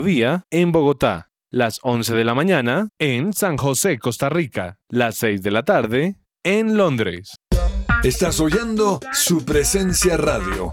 Vía en Bogotá, las 11 de la mañana en San José, Costa Rica, las 6 de la tarde en Londres. Estás oyendo su presencia radio.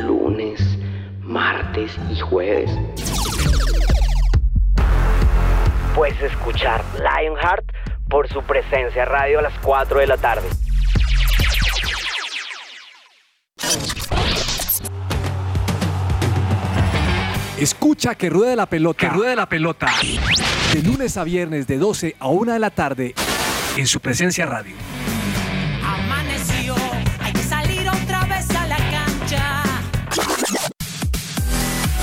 martes y jueves? Puedes escuchar Lionheart por su presencia radio a las 4 de la tarde. Escucha que ruede la pelota. Que ruede la pelota. De lunes a viernes de 12 a 1 de la tarde en su presencia radio.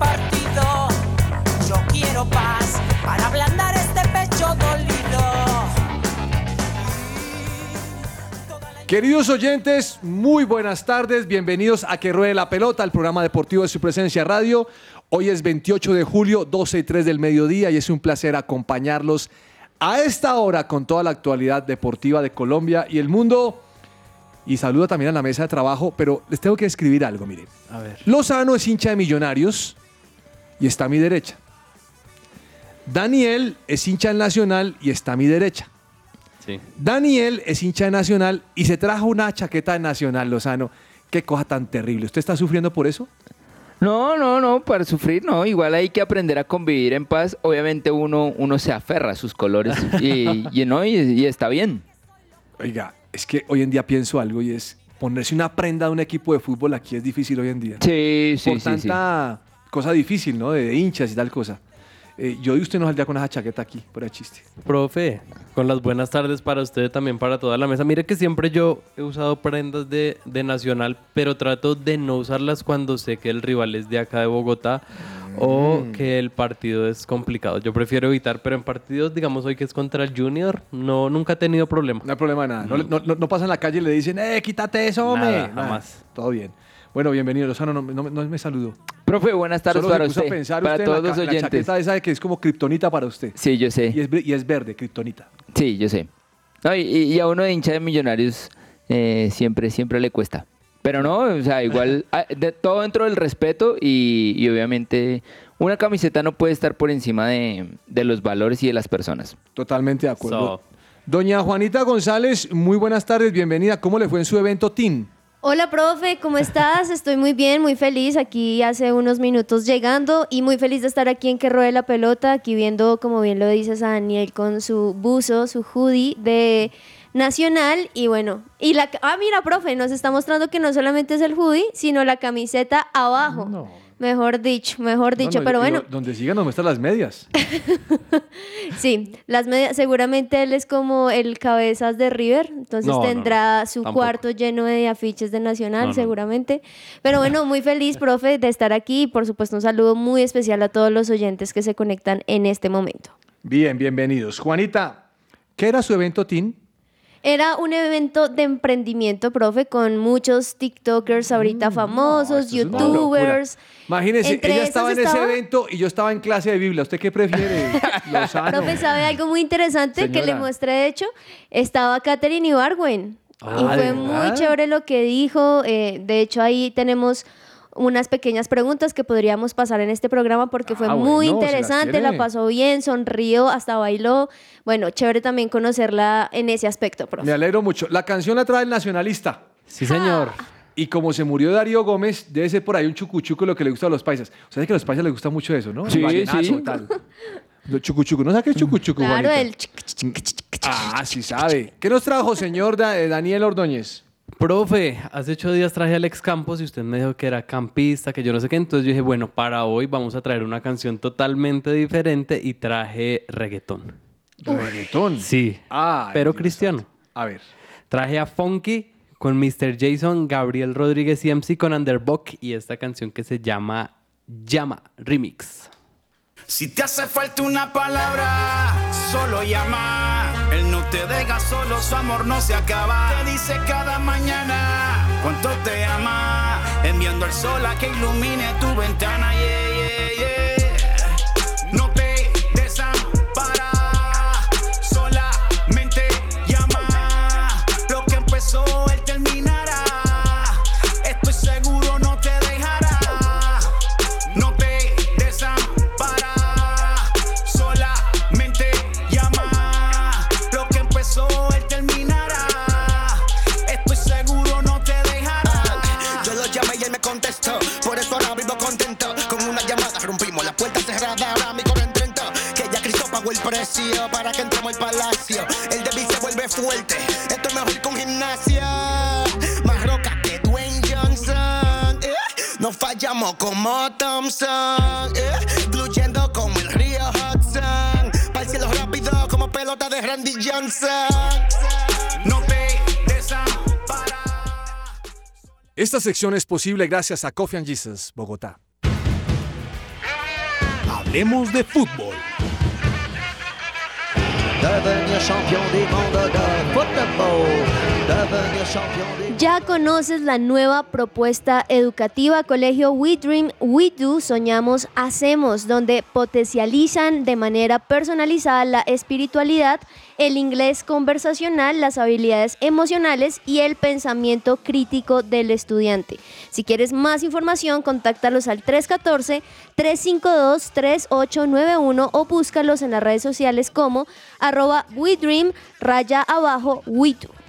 Partido. Yo quiero paz para ablandar este pecho dolido. Queridos oyentes, muy buenas tardes. Bienvenidos a Que Ruede la Pelota, el programa deportivo de su presencia radio. Hoy es 28 de julio, 12 y 3 del mediodía y es un placer acompañarlos a esta hora con toda la actualidad deportiva de Colombia y el mundo. Y saludo también a la mesa de trabajo, pero les tengo que escribir algo, miren. A ver. Lozano es hincha de Millonarios y está a mi derecha. Daniel es hincha del Nacional y está a mi derecha. Sí. Daniel es hincha de Nacional y se trajo una chaqueta de Nacional, Lozano. Qué cosa tan terrible. ¿Usted está sufriendo por eso? No, no, no, para sufrir no. Igual hay que aprender a convivir en paz. Obviamente uno, uno se aferra a sus colores y, y, no, y, y está bien. Oiga, es que hoy en día pienso algo y es ponerse una prenda de un equipo de fútbol aquí es difícil hoy en día. Sí, sí, Por sí, tanta cosa difícil, ¿no? De, de hinchas y tal cosa. Eh, yo y usted no saldría con esa chaqueta aquí, por el chiste. Profe, con las buenas tardes para usted también para toda la mesa. Mire que siempre yo he usado prendas de, de Nacional, pero trato de no usarlas cuando sé que el rival es de acá de Bogotá o que el partido es complicado. Yo prefiero evitar, pero en partidos, digamos hoy que es contra el Junior, no, nunca he tenido problema. No hay problema de nada. No, no, no, no pasa en la calle y le dicen, ¡eh, quítate eso, hombre! Nada, jamás. Todo bien. Bueno, bienvenido, Lozano. No, no- no me saludó. Profe, buenas tardes Solo para usted, pensar para usted todos la, los ca- la oyentes. chaqueta esa que es como kriptonita para usted. Sí, yo sé. Y es, ve- y es verde, kriptonita. Sí, yo sé. No, y, y a uno de hincha de millonarios eh, siempre, siempre le cuesta. Pero no, o sea, igual, ah, de, todo dentro del respeto y, y obviamente una camiseta no puede estar por encima de, de los valores y de las personas. Totalmente de acuerdo. So. Doña Juanita González, muy buenas tardes, bienvenida. ¿Cómo le fue en su evento TIN? Hola, profe, ¿cómo estás? Estoy muy bien, muy feliz. Aquí hace unos minutos llegando y muy feliz de estar aquí en Que Ruede la Pelota, aquí viendo, como bien lo dices a Daniel, con su buzo, su hoodie de Nacional. Y bueno, y la. Ah, mira, profe, nos está mostrando que no solamente es el hoodie, sino la camiseta abajo. Mejor dicho, mejor dicho, no, pero y- bueno, donde sigan nos muestran las medias. sí, las medias, seguramente él es como el cabezas de River, entonces No, tendrá su tampoco. cuarto lleno de afiches de Nacional, seguramente. Pero bueno, muy feliz, profe, de estar aquí y por supuesto un saludo muy especial a todos los oyentes que se conectan en este momento. Bien, bienvenidos. Juanita, ¿qué era su evento Team? Era un evento de emprendimiento, profe, con muchos TikTokers ahorita famosos, Mm, Una YouTubers. Imagínese, Entre ella estaba en ese estaba- evento y yo estaba en clase de Biblia. ¿Usted qué prefiere? Profe, ¿sabe algo muy interesante que le mostré? De hecho, estaba Katherine Ibargüen. Ah, y ¿de fue muy verdad? chévere lo que dijo. eh, de hecho, ahí tenemos unas pequeñas preguntas que podríamos pasar en este programa porque fue Ah, muy bueno, interesante, la pasó bien, sonrió, hasta bailó. Bueno, chévere también conocerla en ese aspecto, profe. Me alegro mucho. La canción la trae el nacionalista. Sí, señor. Y como se murió Darío Gómez, debe ser por ahí un chucuchuco lo que le gusta a los paisas. O sea, es que a los paisas les gusta mucho eso, ¿no? El Sí, vallenato, sí. tal. Los chucuchuco. ¿No sabe qué es chucuchuco, Claro, Juanita? el Ah, sí sabe. ¿Qué nos trajo, señor eh, Daniel Ordóñez? Profe, hace ocho días traje a Alex Campos y usted me dijo que era campista, que yo no sé qué. Entonces yo dije, bueno, para hoy vamos a traer una canción totalmente diferente y traje reggaetón. Reggaetón. Sí, Ah, pero cristiano. A ver. Traje a Funky con Mr. Jason, Gabriel Rodríguez y MC con Underbuck y esta canción que se llama Llama Remix. Si te hace falta una palabra, solo llama. Él no te deja solo, su amor no se acaba. Te dice cada mañana cuánto te ama. Enviando el sol a que ilumine tu ventana. Yeah, yeah, yeah. La puerta cerrada. Ahora mi corre en. Que ya Cristo pagó el precio para que entremos al palacio. El débil se vuelve fuerte. Esto es mejor con gimnasia. Más roca que Dwayne Johnson. eh. No fallamos como Thompson. eh. Fluyendo como el río Hudson. Para el cielo rápido como pelota de Randy Johnson. No te. Esta sección es posible gracias a Coffee and Jesus, Bogotá. Hablemos de fútbol. Devenir champion du monde de football. Ya conoces la nueva propuesta educativa Colegio We Dream, We Do, Soñamos, Hacemos, donde potencializan de manera personalizada la espiritualidad, el inglés conversacional, las habilidades emocionales y el pensamiento crítico del estudiante. Si quieres más información, contáctalos al 314-352-3891 o búscalos en las redes sociales como arroba We Dream, raya abajo, We Do.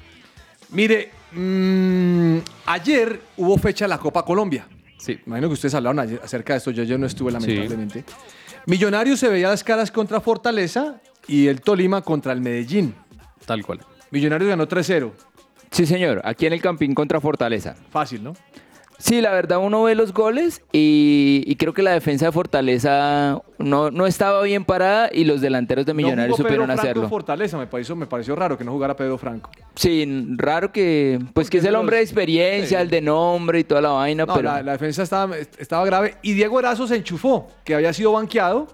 Mire, mm, ayer hubo fecha de la Copa Colombia. Sí. Imagino que ustedes hablaron ayer acerca de esto. Yo, yo no estuve, lamentablemente. Millonarios se veía las caras contra Fortaleza y el Tolima contra el Medellín. Tal cual. Millonarios ganó 3-0. Sí, señor. Aquí en el Campín contra Fortaleza. Fácil, ¿no? Sí, la verdad uno ve los goles y, y creo que la defensa de Fortaleza no, no estaba bien parada y los delanteros de Millonarios no jugó Pedro supieron Franco hacerlo. Fortaleza, me pareció, me pareció raro que no jugara Pedro Franco. Sí, raro que, pues que es el hombre de experiencia, el de nombre y toda la vaina, No, pero la, la defensa estaba, estaba grave. Y Diego Erazo se enchufó, que había sido banqueado,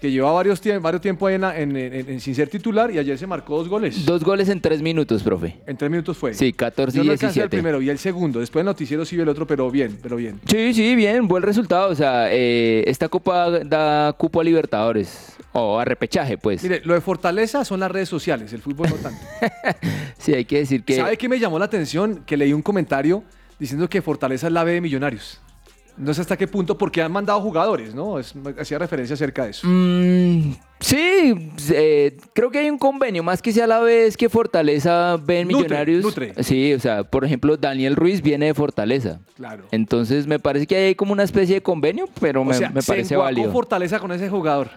que llevaba varios, tie- varios tiempos ahí en, en- en- en- sin ser titular y ayer se marcó dos goles. dos goles en tres minutos, profe. En tres minutos fue. Sí, 14 Yo y no alcancé el 17. primero y el segundo. Después el noticiero sí el otro, pero bien, pero bien. Sí, sí, bien, buen resultado. O sea, eh, esta copa da cupo a Libertadores. O a repechaje, pues. Mire, lo de Fortaleza son las redes sociales, el fútbol no tanto. Sí, hay que decir que... ¿Sabe qué me llamó la atención? Que leí un comentario diciendo que Fortaleza es la B de Millonarios. No sé hasta qué punto, porque han mandado jugadores, ¿no? Es- hacía referencia acerca de eso. Mm, sí, eh, creo que hay un convenio, más que sea a la vez que Fortaleza ve en Nutre, Millonarios. nutre. Sí, o sea, por ejemplo, Daniel Ruiz viene de Fortaleza. Claro. Entonces me parece que hay como una especie de convenio, pero O me, sea, me se parece válido. Fortaleza con ese jugador.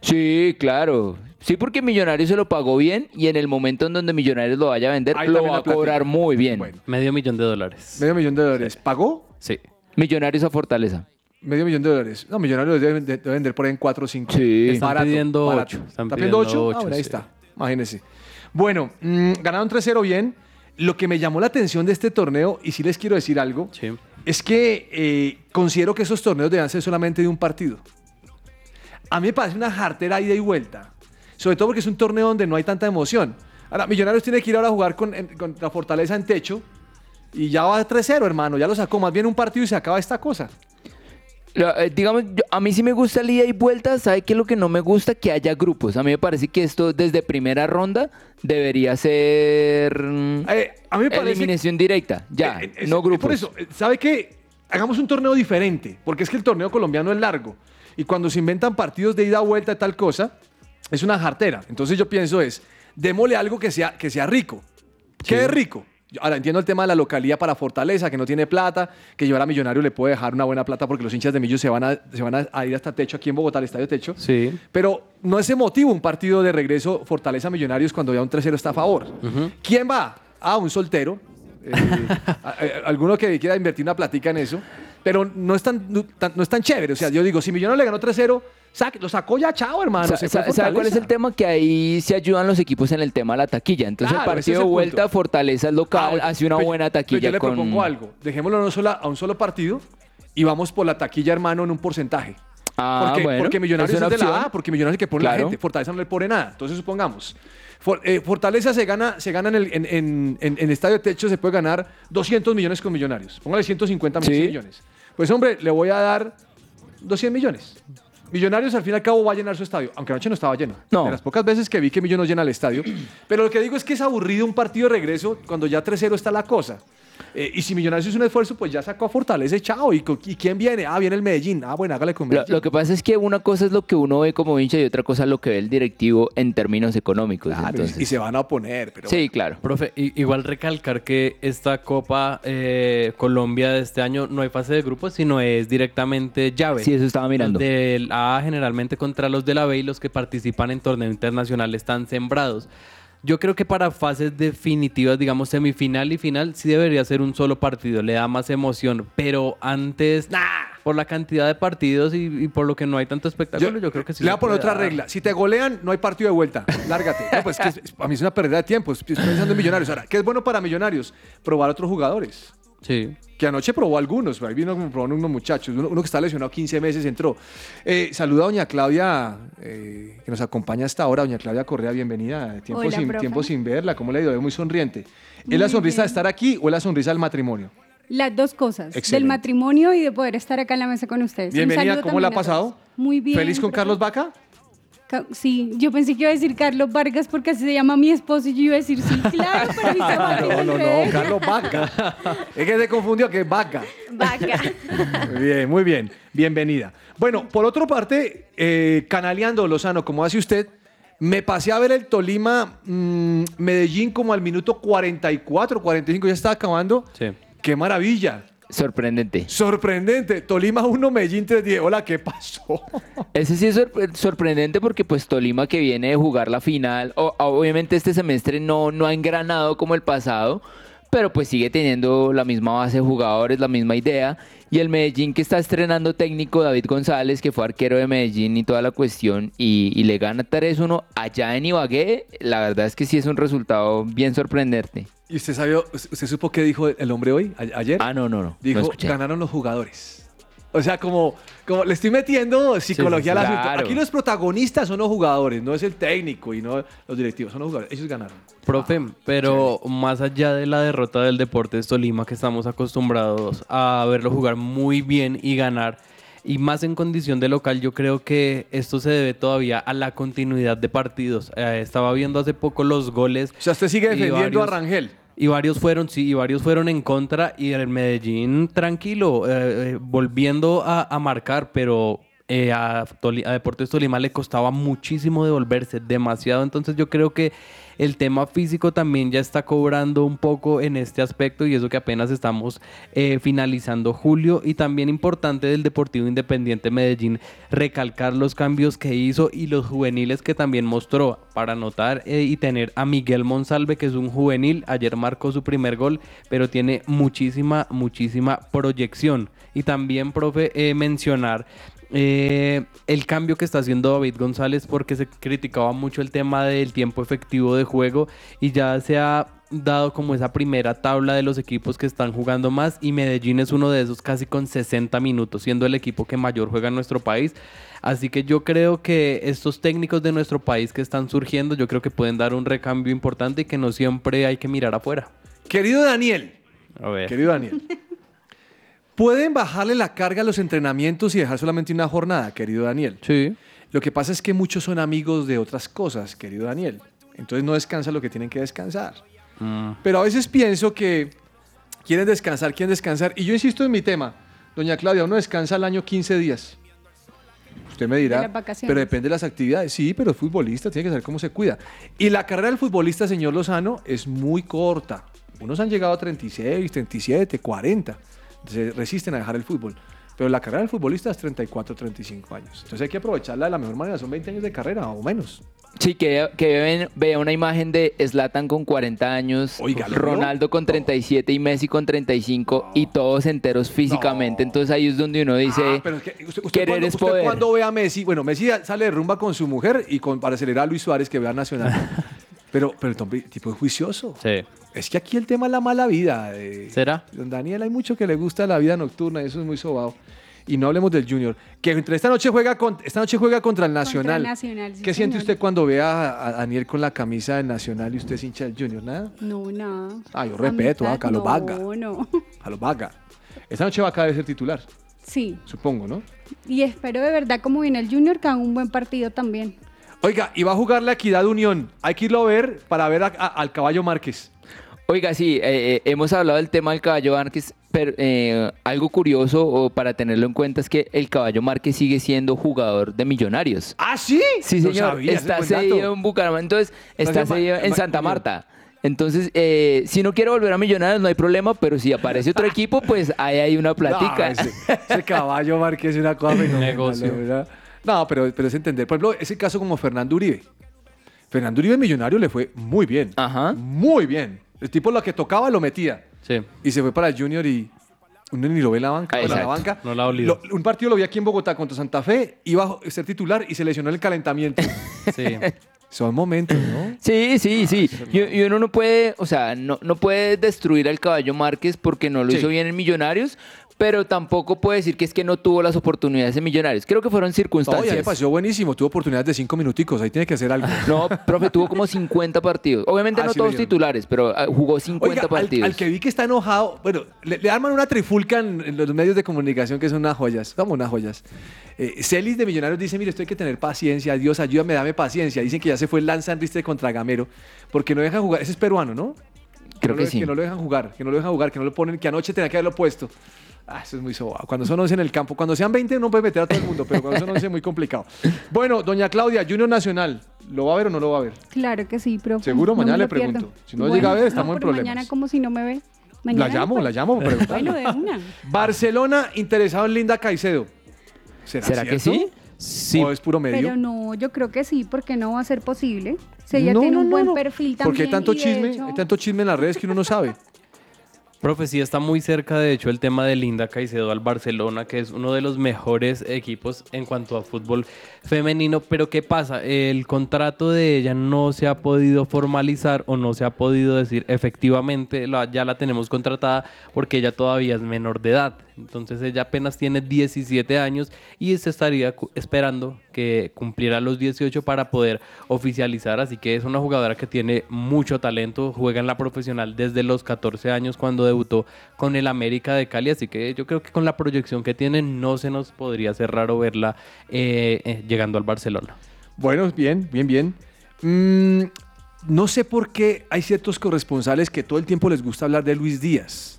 Sí, claro. Sí, porque Millonarios se lo pagó bien y en el momento en donde Millonarios lo vaya a vender, Ahí lo va a cobrar muy bien. Medio millón de dólares. Medio millón de dólares. ¿Pagó? Sí. Millonarios a Fortaleza. Medio millón de dólares. No, Millonarios deben, de- debe vender por ahí en 4 o 5. Sí. Están pidiendo barato. ocho, ¿Están están pidiendo pidiendo 8? Ah, bueno, ahí sí. está. Imagínense. Bueno, mm, ganaron 3-0 bien. Lo que me llamó la atención de este torneo, y sí les quiero decir algo, es que eh, considero que esos torneos deben ser solamente de un partido. A mí me parece una jartera ida y vuelta. Sobre todo porque es un torneo donde no hay tanta emoción. Ahora, Millonarios tiene que ir ahora a jugar con, en- con la Fortaleza en techo. Y ya va 3-0, hermano. Ya lo sacó. Más bien un partido y se acaba esta cosa. Eh, digamos, yo- a mí sí me gusta el ida y vuelta. ¿Sabe qué es lo que no me gusta? Que haya grupos. A mí me parece que esto desde primera ronda debería ser mm, Eh, a mí me parece- eliminación directa. Ya, Eh, no grupos. Por eso, ¿sabe qué? Hagamos un torneo diferente, porque es que el torneo colombiano es largo. Y cuando se inventan partidos de ida vuelta y tal cosa, es una jartera. Entonces yo pienso es, démosle algo que sea, que sea rico. ¿Qué es rico? Ahora entiendo el tema de la localidad para Fortaleza, que no tiene plata, que llevar a Millonario le puede dejar una buena plata porque los hinchas de Millo se van a, se van a, a ir hasta Techo aquí en Bogotá, al Estadio Techo. Sí. Pero no es emotivo un partido de regreso Fortaleza Millonarios cuando ya un 3-0 está a favor. ¿Quién va? Ah, un soltero. Eh, a- a- alguno que quiera invertir una platica en eso. Pero no es tan, no, tan- no es tan chévere. O sea, yo digo, si Millonarios le ganó 3-0, lo sacó ya, chao, hermano. Sa- sa- ¿Sabe cuál es el tema? Que ahí se ayudan los equipos en el tema de la taquilla. Entonces Claro, el partido de el vuelta. Fortaleza local, Ah, hace una pero- buena pero taquilla yo le con... propongo algo. Dejémoslo a un sola- a un solo partido y vamos por la taquilla, hermano, en un porcentaje. Ah, porque, bueno, porque Millonarios es es, de la. A, porque Millonarios que pone Claro. la gente. Fortaleza no le pone nada. Entonces, supongamos. For- eh, Fortaleza se gana, se gana en, el, en, en, en- en Estadio Techo, se puede ganar 200 millones con Millonarios. Póngale 150 Sí. millones. Pues, hombre, le voy a dar 200 millones. Millonarios al fin y al cabo va a llenar su estadio, aunque anoche no estaba lleno. No. De las pocas veces que vi que Millonarios llena el estadio. Pero lo que digo es que es aburrido un partido de regreso cuando ya 3-0 está la cosa. Eh, y si Millonarios hizo un esfuerzo, pues ya sacó a Fortaleza, y chao. ¿Y, co- ¿Y quién viene? Ah, viene el Medellín. Ah, bueno, hágale con Lo, Medellín. lo que pasa es que una cosa es lo que uno ve como hincha y otra cosa es lo que ve el directivo en términos económicos. Claro, entonces. y se van a oponer. Pero Sí, claro. Profe, igual recalcar que esta Copa eh, Colombia de este año no hay fase de grupos, sino es directamente llave. Sí, eso estaba mirando. Del A generalmente contra los de la B y los que participan en torneo internacional están sembrados. Yo creo que para fases definitivas, digamos semifinal y final, sí debería ser un solo partido, le da más emoción. Pero antes, por la cantidad de partidos y, y por lo que no hay tanto espectáculo, yo, creo que sí. Le voy a poner otra dar. regla. Si te golean, no hay partido de vuelta. Lárgate. No, pues que es- a mí es una pérdida de tiempo. Estoy pensando en millonarios. Ahora, ¿qué es bueno para millonarios? Probar otros jugadores. Sí. Que anoche probó algunos. Ahí vino como probaron unos muchachos. Uno, uno que está lesionado 15 meses entró. Eh, saluda a doña Claudia, eh, que nos acompaña hasta ahora. Doña Claudia Correa, bienvenida. Tiempo, Hola, sin, profe. tiempo sin verla. ¿Cómo le ha ido? Muy sonriente. ¿Es Muy la sonrisa de estar aquí o es la sonrisa del matrimonio? Las dos cosas, Excelente. del matrimonio y de poder estar acá en la mesa con ustedes. Bienvenida. ¿Cómo la ha pasado? Muy bien. ¿Feliz con profe. Carlos Vaca? Sí, yo pensé que iba a decir Carlos Vargas porque así se llama mi esposo y yo iba a decir sí, claro, pero mi no, no, no, Carlos Vaca. es que se confundió que es Vaca. Vaca. Muy bien, muy bien. Bienvenida. Bueno, por otra parte, eh, canaleando Lozano, como hace usted, me pasé a ver el Tolima mm, Medellín como al minuto 44, 45, ya estaba acabando. Sí. ¡Qué maravilla! Sorprendente. Sorprendente. Tolima 1, Medellín 3, 10. Hola, ¿qué pasó? Ese sí es sorpre- sorprendente porque pues Tolima que viene de jugar la final, o- obviamente este semestre no, no ha engranado como el pasado, pero pues sigue teniendo la misma base de jugadores, la misma idea. Y el Medellín que está estrenando técnico David González, que fue arquero de Medellín y toda la cuestión, y, y le gana 3-1 allá en Ibagué, la verdad es que sí es un resultado bien sorprendente. ¿Y usted sabió, usted supo qué dijo el hombre hoy, a- ayer? Ah, no, no, no. Dijo, no ganaron los jugadores. O sea, como, como le estoy metiendo psicología sí, al asunto. claro. Aquí los protagonistas son los jugadores, no es el técnico y no los directivos, son los jugadores. Ellos ganaron. Profe, pero más allá de la derrota del Deportes Tolima, que estamos acostumbrados a verlo jugar muy bien y ganar, y más en condición de local, yo creo que esto se debe todavía a la continuidad de partidos. Eh, estaba viendo hace poco los goles. O sea, usted sigue defendiendo varios- a Rangel. Y varios fueron, sí, y varios fueron en contra y el Medellín tranquilo, eh, eh, volviendo a, a marcar, pero eh, a, a Deportes Tolima le costaba muchísimo devolverse, demasiado. Entonces yo creo que el tema físico también ya está cobrando un poco en este aspecto y eso que apenas estamos eh, finalizando julio. Y también importante del Deportivo Independiente Medellín recalcar los cambios que hizo y los juveniles que también mostró para anotar eh, y tener a Miguel Monsalve, que es un juvenil. Ayer marcó su primer gol, pero tiene muchísima, muchísima proyección. Y también, profe, eh, mencionar eh, el cambio que está haciendo David González porque se criticaba mucho el tema del tiempo efectivo de juego y ya se ha dado como esa primera tabla de los equipos que están jugando más y Medellín es uno de esos casi con 60 minutos, siendo el equipo que mayor juega en nuestro país. Así que yo creo que estos técnicos de nuestro país que están surgiendo, yo creo que pueden dar un recambio importante y que no siempre hay que mirar afuera. Querido Daniel, A ver. querido Daniel, ¿pueden bajarle la carga a los entrenamientos y dejar solamente una jornada, querido Daniel? Sí. Lo que pasa es que muchos son amigos de otras cosas, querido Daniel. Entonces no descansan lo que tienen que descansar. Mm. Pero a veces pienso que quieren descansar, quieren descansar. Y yo insisto en mi tema. Doña Claudia, uno descansa al año 15 días. Usted me dirá, pero depende de las actividades. Sí, pero el futbolista tiene que saber cómo se cuida. Y la carrera del futbolista, señor Lozano, es muy corta. Unos han llegado a 36, 37, 40. Se resisten a dejar el fútbol. Pero la carrera del futbolista es 34, 35 años. Entonces hay que aprovecharla de la mejor manera. Son 20 años de carrera o menos. Sí, que, que ven- vea una imagen de Zlatan con 40 años. Ronaldo con 37 y Messi con 35 y todos enteros físicamente. Entonces ahí es donde uno dice, Ah, pero es que usted, usted querer cuando, es usted poder. cuando ve a Messi, bueno, Messi sale de rumba con su mujer y con, para acelerar a Luis Suárez que vea Nacional. pero, pero el tipo es juicioso. Sí. Es que aquí el tema es la mala vida. eh. ¿Será? Don Daniel hay mucho que le gusta la vida nocturna, eso es muy sobado. Y no hablemos del Junior, que entre esta noche juega con, esta noche juega contra el Nacional. Nacional, sí, ¿Qué siente usted cuando ve a, a Daniel con la camisa del Nacional y usted es hincha del Junior? ¿Nada? No, nada. Ah, yo respeto, ah, a lo no, vaga. no. A los vaga. Esta noche va a caer ser titular, Sí, supongo, ¿no? y espero de verdad como viene el Junior que haga un buen partido también. Oiga, y va a jugar la Equidad Unión. Hay que irlo a ver para ver a- a- al caballo Márquez. Oiga, sí, eh, eh, hemos hablado del tema del caballo Márquez, pero eh, algo curioso o para tenerlo en cuenta es que el caballo Márquez sigue siendo jugador de millonarios. ¿Ah, sí? Sí, No señor. sabía, está cedido en Bucaramanga, entonces está cedido en Santa. Marta. Entonces, eh, si no quiere volver a Millonarios, no hay problema, pero si aparece otro equipo, pues ahí hay una platica. No, ese, ese caballo Márquez es una cosa fenomenal, Negocio. verdad. No, pero, pero es entender. Por ejemplo, ese caso como Fernando Uribe. Fernando Uribe Millonario le fue muy bien. Ajá. Muy bien. El tipo lo que tocaba lo metía. Sí. Y se fue para el Junior y uno ni lo ve en la banca. Ah, o en la exacto. banca. No la ha olido. Lo- un partido lo vi aquí en Bogotá contra Santa Fe, iba a ser titular y se lesionó en el calentamiento. Sí. Son momentos, ¿no? Sí, sí, sí. Y, y uno no puede, o sea, no, no puede destruir al caballo Márquez porque no lo Sí. hizo bien en Millonarios, pero tampoco puede decir que es que no tuvo las oportunidades en Millonarios. Creo que fueron No, ya me circunstancias. pareció buenísimo. Tuvo oportunidades de cinco minuticos. Ahí tiene que hacer algo. No, profe, tuvo como 50 partidos. Obviamente Ah, no sí todos titulares, pero ah, jugó 50 Oiga, al, partidos. al que vi que está enojado, bueno, le, le arman una trifulca en, en los medios de comunicación que son unas joyas, como unas joyas. Eh, Celis de Millonarios dice, mire, esto hay que tener paciencia, Dios, ayúdame, dame paciencia. Dicen que ya se fue el Lanza Enristre contra Gamero, porque no dejan jugar, ese es peruano, ¿no? Creo no que sí. Que no lo dejan jugar, que no lo dejan jugar, que no lo ponen, que anoche tenía que haberlo puesto. Ah, eso es muy sobado. Cuando son 11 en el campo, cuando sean 20 no puede meter a todo el mundo, pero cuando son 11 es muy complicado. Bueno, doña Claudia, Junior Nacional, ¿lo va a ver o no lo va a ver? Claro que sí, profe. ¿Seguro? No Mañana le pierdo. pregunto. Si no llega a ver, estamos en pero problemas. Mañana como si no me ve. La Mañana llamo, pues. la llamo para preguntarle. Bueno, de una. Barcelona interesado en Linda Caicedo. ¿Será, ¿Será que sí? Sí. ¿O es puro medio? Pero no, yo creo que sí, porque no va a ser posible. Si ella No, tiene no, un no, buen no. perfil también. Porque hay tanto chisme, hecho- hay tanto chisme en las redes que uno no sabe. Profe, sí está muy cerca, de hecho, el tema de Linda Caicedo al Barcelona, que es uno de los mejores equipos en cuanto a fútbol femenino. Pero ¿qué pasa? El contrato de ella no se ha podido formalizar o no se ha podido decir efectivamente, ya la tenemos contratada porque ella todavía es menor de edad. Entonces ella apenas tiene 17 años y se estaría esperando que cumpliera los 18 para poder oficializar. Así que es una jugadora que tiene mucho talento, juega en la profesional desde los 14 años cuando debutó con el América de Cali. Así que yo creo que con la proyección que tiene no se nos podría hacer raro verla eh, eh, llegando al Barcelona. Bueno, bien, bien, bien. Mm, no sé por qué hay ciertos corresponsales que todo el tiempo les gusta hablar de Luis Díaz.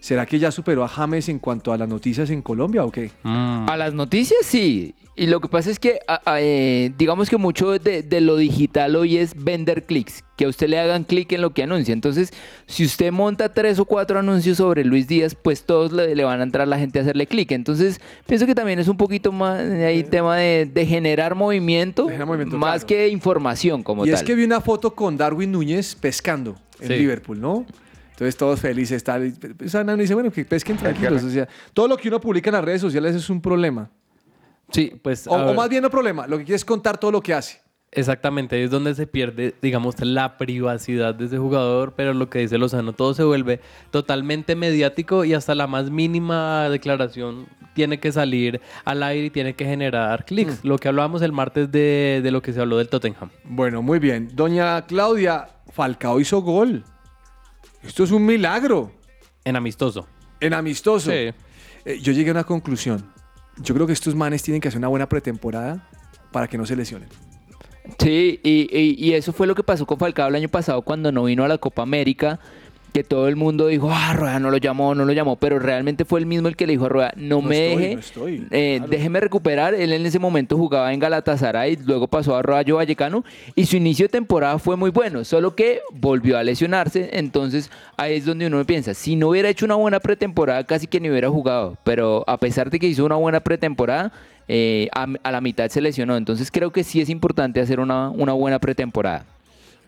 ¿Será que ya superó a James en cuanto a las noticias en Colombia o qué? A las noticias sí. Y lo que pasa es que, a- a- eh, digamos que mucho de, de lo digital hoy es vender clics, que a usted le hagan clic en lo que anuncia. Entonces, si usted monta tres o cuatro anuncios sobre Luis Díaz, pues todos le, le van a entrar la gente a hacerle clic. Entonces, pienso que también es un poquito más eh, ahí tema de, de generar movimiento, más que información como y tal. es que vi una foto con Darwin Núñez pescando en Sí. Liverpool, ¿no? Entonces todos felices, tal. y, pues, Ana dice, bueno, que pesquen tranquilos. O sea, todo lo que uno publica en las redes sociales es un problema. Sí, pues. O, o más bien no problema, lo que quiere es contar todo lo que hace. Exactamente, es donde se pierde, digamos, la privacidad de ese jugador, pero lo que dice Lozano, todo se vuelve totalmente mediático y hasta la más mínima declaración tiene que salir al aire y tiene que generar clics. Lo que hablábamos el martes de, de lo que se habló del Tottenham. Bueno, muy bien. Doña Claudia, Falcao hizo gol. Esto es un milagro. En amistoso. En amistoso. Sí. Eh, yo llegué a una conclusión. Yo creo que estos manes tienen que hacer una buena pretemporada para que no se lesionen. Sí, y, y- y eso fue lo que pasó con Falcao el año pasado cuando no vino a la Copa América, que todo el mundo dijo, ah, Rueda no lo llamó, no lo llamó, pero realmente fue el mismo el que le dijo a Rueda, no, No me estoy, deje, no estoy, eh, déjeme recuperar. Él en ese momento jugaba en Galatasaray, luego pasó a Rayo Vallecano y su inicio de temporada fue muy bueno, solo que volvió a lesionarse, entonces ahí es donde uno piensa, si no hubiera hecho una buena pretemporada casi que ni hubiera jugado, pero a pesar de que hizo una buena pretemporada, eh, a, a la mitad se lesionó, entonces creo que sí es importante hacer una, una buena pretemporada.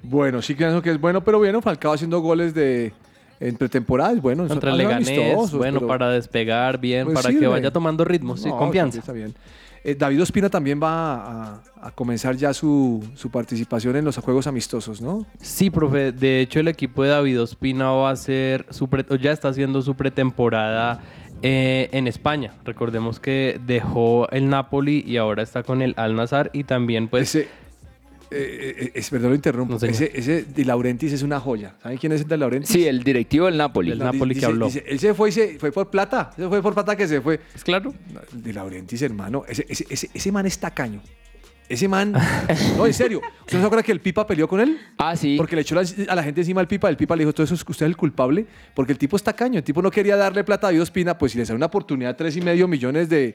Bueno, sí creo que es bueno, pero bueno, Falcao haciendo goles de en pretemporada es bueno. Contra el Leganés, bueno, para despegar bien, Pues para sirve. que vaya tomando ritmo, sí, No, confianza. Está bien. Eh, David Ospina también va a, a comenzar ya su, su participación en los juegos amistosos, ¿no? Sí, profe. De hecho, el equipo de David Ospina va a hacer su pre- ya está haciendo su pretemporada eh, en España. Recordemos que dejó el Napoli y ahora está con el Al Nazar y también pues Eh, eh, es, perdón, lo interrumpo. ese, ese Di Laurentiis es una joya. ¿Saben quién es el Di Laurentiis? Sí, el directivo del Napoli. No, Napoli dice- que habló. dice, él se fue y se fue por plata. Se fue por plata que se fue. Es claro. De Laurentiis, hermano. Ese, ese, ese, ese man es tacaño. Ese man. no, en serio. ¿Usted no se acuerda que el Pipa peleó con él? Ah, sí. Porque le echó la- a la gente encima al Pipa. El Pipa le dijo: Todo eso es usted es el culpable. Porque el tipo es tacaño. El tipo no quería darle plata a David Ospina. Pues si le sale una oportunidad de tres y medio millones de,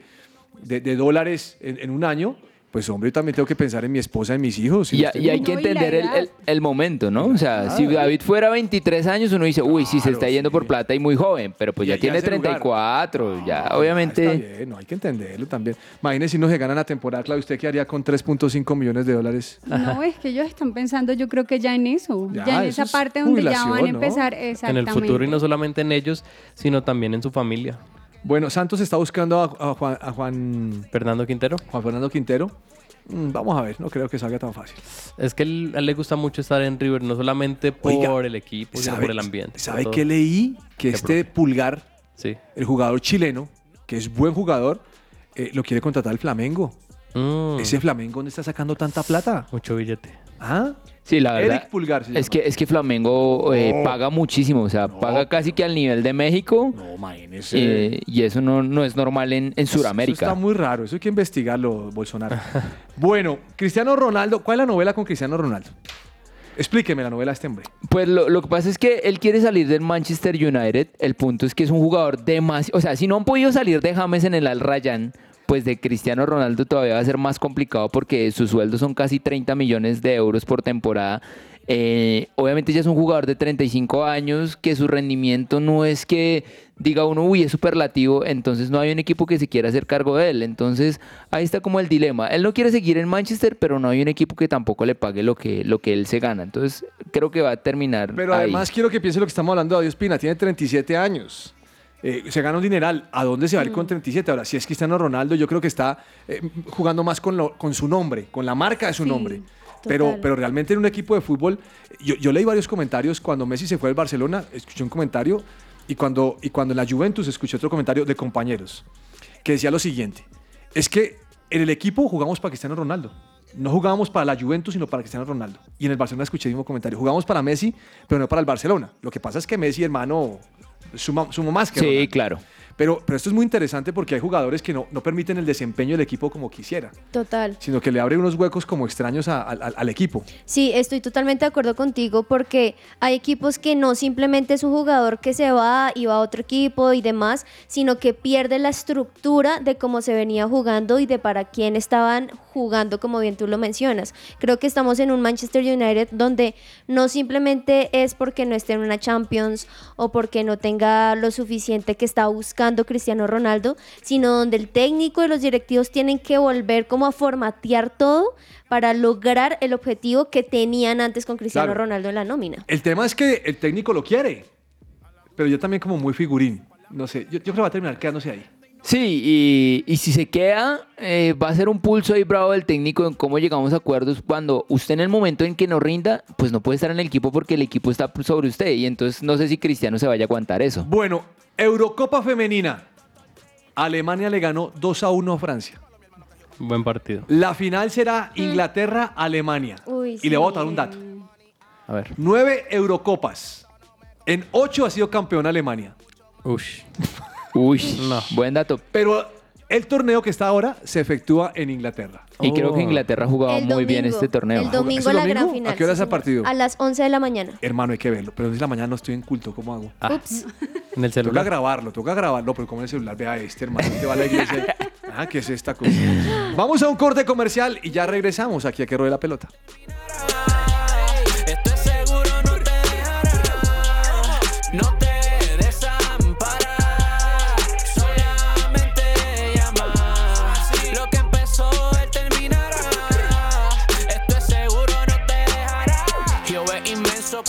de, de dólares en, en un año. Pues hombre, yo también tengo que pensar en mi esposa, en mis hijos. Y, usted y hay no- que entender el, el- el momento, ¿no? O sea, si. David fuera 23 años, uno dice, uy, sí, se está yendo por plata y muy joven, pero pues Y- ya y tiene hace lugar. 34, ya Está obviamente... bien, no hay que entenderlo también. Imagínese si no se gana la temporada, ¿usted qué haría con 3.5 millones de dólares? No, es que ellos están pensando, yo creo que ya en eso, Ya, ya, en eso esa es parte donde ya van a jubilación, ¿no? empezar En exactamente. el futuro y no solamente en ellos, sino también en su familia. Bueno, Santos está buscando a, a Juan, a Juan, Fernando Quintero. Juan Fernando Quintero. Mm, vamos a ver, no creo que salga tan fácil. Es que él- a él le gusta mucho estar en River, no solamente por Oiga, el equipo, sino ¿sabe- por el ambiente. ¿Sabe qué leí? Que ¿Qué, este Pulgar, Sí. el jugador chileno, que es buen jugador, eh, lo quiere contratar el Flamengo. Mm, ¿Ese Flamengo dónde está sacando tanta plata? mucho billete. ¿Ah? Sí, la verdad. Eric Pulgar se Es llama. que, es que Flamengo eh, No. paga muchísimo, o sea, paga casi que al nivel de México. No, imagínese. eh, y eso no, no es normal en, en Eso Sudamérica. está muy raro, eso hay que investigarlo, Bolsonaro. bueno, Cristiano Ronaldo, ¿cuál es la novela con Cristiano Ronaldo? Explíqueme la novela de este hombre. Pues lo, lo que pasa es que él quiere salir del Manchester United. El punto es que es un jugador demasiado. O sea, si no han podido salir de James en el Al Rayyan, pues de Cristiano Ronaldo todavía va a ser más complicado porque sus sueldos son casi 30 millones de euros por temporada. Eh, obviamente ya es un jugador de 35 años, que su rendimiento no es que diga uno, uy, es superlativo, entonces no hay un equipo que se quiera hacer cargo de él. Entonces ahí está como el dilema. Él no quiere seguir en Manchester, pero no hay un equipo que tampoco le pague lo que, lo que él se gana. Entonces creo que va a terminar. Pero ahí. además quiero que piense lo que estamos hablando de David Espina, tiene 37 años. Eh, se gana un dineral. ¿A dónde se va a ir con 37? Ahora, si es Cristiano Ronaldo, yo creo que está eh, jugando más con, lo- con su nombre, con la marca de su Sí, nombre. Pero, pero realmente en un equipo de fútbol, yo, yo leí varios comentarios cuando Messi se fue al Barcelona, escuché un comentario, y cuando, y cuando en la Juventus escuché otro comentario de compañeros, que decía lo siguiente, es que en el equipo jugamos para Cristiano Ronaldo. No jugábamos para la Juventus, sino para Cristiano Ronaldo. Y en el Barcelona escuché el mismo comentario. Jugamos para Messi, pero no para el Barcelona. Lo que pasa es que Messi, hermano, suma, suma más que Sí, claro. Pero, pero esto es muy interesante porque hay jugadores que no, no permiten el desempeño del equipo como quisiera, Total. sino que le abre unos huecos como extraños a- al- al- al equipo. Sí, estoy totalmente de acuerdo contigo porque hay equipos que no simplemente es un jugador que se va y va a otro equipo y demás, sino que pierde la estructura de cómo se venía jugando y de para quién estaban jugando, como bien tú lo mencionas. Creo que estamos en un Manchester United donde no simplemente es porque no esté en una Champions o porque no tenga lo suficiente que está buscando Cristiano Ronaldo, sino donde el técnico y los directivos tienen que volver como a formatear todo para lograr el objetivo que tenían antes con Cristiano Claro. Ronaldo en la nómina. El tema es que el técnico lo quiere, pero yo también como muy figurín. No sé, yo, yo creo que va a terminar quedándose ahí. Sí, y, y si se queda, eh, va a ser un pulso ahí bravo del técnico en cómo llegamos a acuerdos cuando usted en el momento en que no rinda, pues no puede estar en el equipo porque el equipo está sobre usted y entonces no sé si Cristiano se vaya a aguantar eso. Bueno, Eurocopa Femenina. Alemania le ganó 2 a 1 a Francia. Buen partido. La final será Inglaterra-Alemania. Uy, Y le voy a sí. dar un dato. A ver. Nueve Eurocopas. En ocho ha sido campeón Alemania. Ush. Uy, buen dato. Pero el torneo que está ahora se efectúa en Inglaterra. Y creo que Inglaterra ha jugado El muy bien domingo, este torneo. El domingo ¿Es el la gran domingo? final. ¿A qué hora sí, es el señor. partido? A las 11 de la mañana. Hermano, hay que verlo. Pero si la mañana no estoy en culto, ¿cómo hago? Ups. En el Toca celular. grabarlo, toca grabarlo, pero como en el celular, vea este, hermano, te va a la iglesia. Ah, ¿qué es esta cosa? Vamos a un corte comercial y ya regresamos aquí a que ruede la pelota.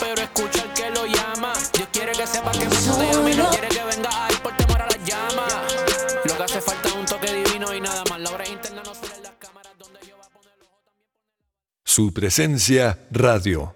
Pero escucha al que lo llama. Dios quiere que sepa que me te llama y no quiere que venga ahí por temor a las llamas. Lo que hace falta es un toque divino y nada más. La obra interna no sale en las cámaras donde yo va a poner también. Su presencia radio.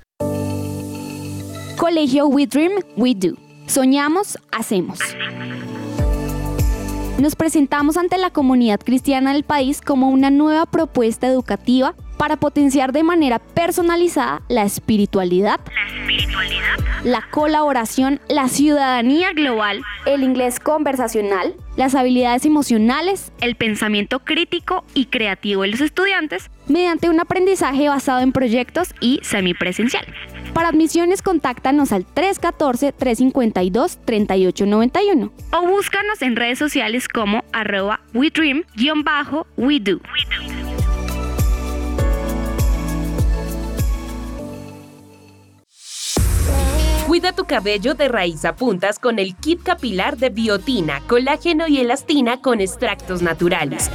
Colegio We Dream, We Do. Soñamos, hacemos. Nos presentamos ante la comunidad cristiana del país como una nueva propuesta educativa para potenciar de manera personalizada la espiritualidad, la colaboración, la ciudadanía global, el inglés conversacional, las habilidades emocionales, el pensamiento crítico y creativo de los estudiantes mediante un aprendizaje basado en proyectos y semipresencial. Para admisiones, contáctanos al 314-352-3891 o búscanos en redes sociales como arroba WeDream-WeDo. Cuida tu cabello de raíz a puntas con el kit capilar de biotina, colágeno y elastina con extractos naturales.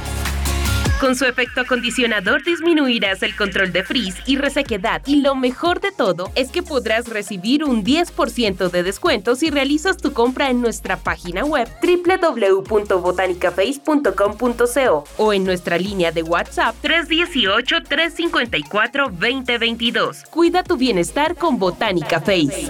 Con su efecto acondicionador disminuirás el control de frizz y resequedad y lo mejor de todo es que podrás recibir un 10% de descuento si realizas tu compra en nuestra página web www.botanicaface.com.co o en nuestra línea de WhatsApp 318-354-2022. Cuida tu bienestar con Botánica Face.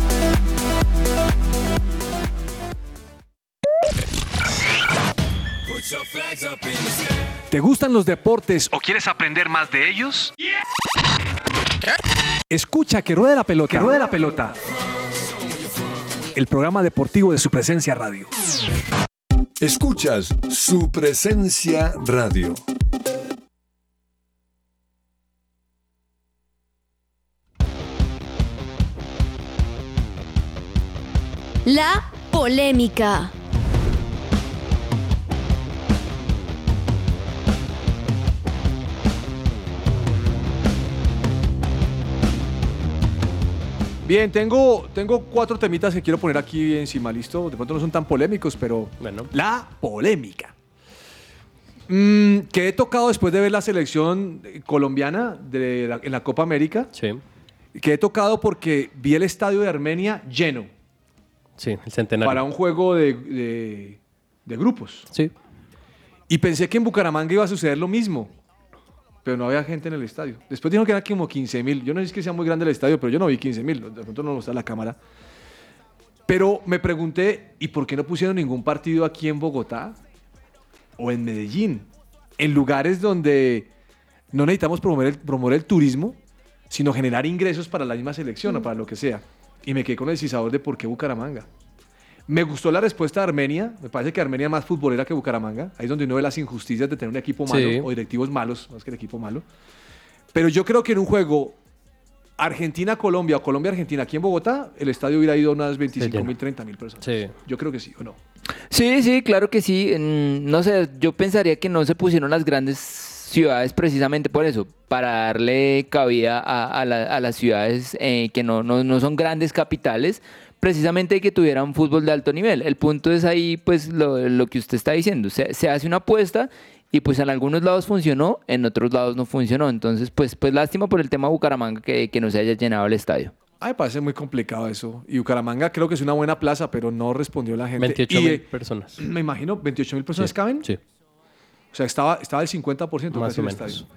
¿Te gustan los deportes o quieres aprender más de ellos? Escucha que ruede la pelota. Que ruede la pelota. El programa deportivo de su presencia radio. Escuchas su presencia radio. La polémica. Bien, tengo, tengo cuatro temitas que quiero poner aquí encima, ¿listo? De pronto no son tan polémicos, pero Bueno. la polémica. Mm, que he tocado después de ver la selección colombiana de la- en la Copa América. Sí. Que he tocado porque vi el estadio de Armenia lleno Sí, el centenario. para un juego de, de- de grupos. Sí. Y pensé que en Bucaramanga iba a suceder lo mismo. Pero no había gente en el estadio. Después dijeron que eran como 15 mil. Yo no sé es que sea muy grande el estadio, pero yo no vi 15 mil. De pronto no está la cámara. Pero me pregunté, ¿y por qué no pusieron ningún partido aquí en Bogotá o en Medellín? En lugares donde no necesitamos promover el, turismo, sino generar ingresos para la misma selección o para lo que sea. Y me quedé con el cisador de por qué Bucaramanga. Me gustó la respuesta de Armenia. Me parece que Armenia es más futbolera que Bucaramanga. Ahí es donde uno ve las injusticias de tener un equipo malo Sí. o directivos malos, más que el equipo malo. Pero yo creo que en un juego Argentina-Colombia o Colombia-Argentina aquí en Bogotá, el estadio hubiera ido unas 25 mil, 30 mil personas. Sí. Yo creo que sí, ¿o no? Sí, sí, claro que sí. No sé, yo pensaría que no se pusieron las grandes ciudades precisamente por eso, para darle cabida a, a la- a las ciudades eh, que no, no, no son grandes capitales, precisamente que tuvieran fútbol de alto nivel. El punto es ahí, pues, lo, lo que usted está diciendo. Se, se hace una apuesta y pues en algunos lados funcionó, en otros lados no funcionó. Entonces, pues, pues lástima por el tema Bucaramanga que, que no se haya llenado el estadio. A mí me parece muy complicado eso. Y Bucaramanga creo que es una buena plaza, pero no respondió la gente. 28 Y, mil eh, personas. Me imagino, 28 mil personas Sí, caben. Sí. O sea, estaba, estaba el 50% Más casi o el menos. estadio.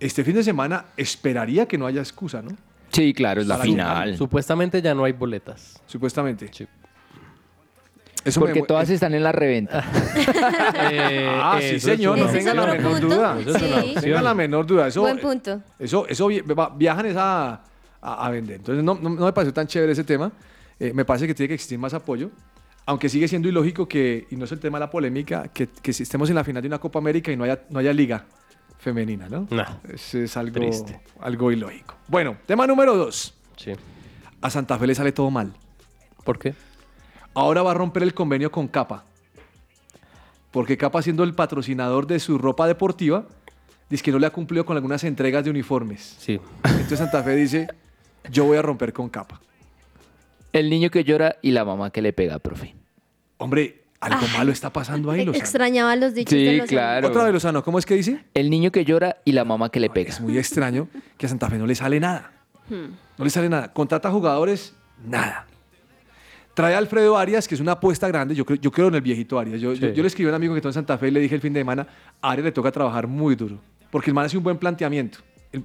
Este fin de semana esperaría que no haya excusa, ¿no? Sí, claro, es la Para final. Supuestamente ya no hay boletas. Supuestamente. Sí. Eso Porque todas están en la reventa. ah, sí, eso es señor, no una- tenga la menor punto. duda. Eso es una Sí. opción. Tenga la menor duda. Eso, Buen punto. Eso, eso vi- va- viajan es a, a- a vender. Entonces no, no- no me pareció tan chévere ese tema. Eh, me parece que tiene que existir más apoyo. Aunque sigue siendo ilógico que, y no es el tema de la polémica, que, que si estemos en la final de una Copa América y no haya, no haya liga femenina, ¿no? Nah, Es, es algo, Triste. algo ilógico. Bueno, tema número dos. sí. A Santa Fe le sale todo mal. ¿Por qué? Ahora va a romper el convenio con Capa. Porque Capa, siendo el patrocinador de su ropa deportiva, dice que no le ha cumplido con algunas entregas de uniformes. Sí. Entonces Santa Fe dice, yo voy a romper con Capa. El niño que llora y la mamá que le pega, profe. Hombre, algo malo está pasando ahí, Lozano. Extrañaba los dichos Sí, de claro. Otra vez, Lozano, ¿cómo es que dice? El niño que llora y la mamá que le pega. Es muy extraño que a Santa Fe no le sale nada. Hmm. No le sale nada. Contrata jugadores, nada. Trae a Alfredo Arias, que es una apuesta grande. Yo creo, yo creo en el viejito Arias. Yo, yo le escribí a un amigo que está en Santa Fe y le dije el fin de semana, a Arias le toca trabajar muy duro. Porque el man hace un buen planteamiento.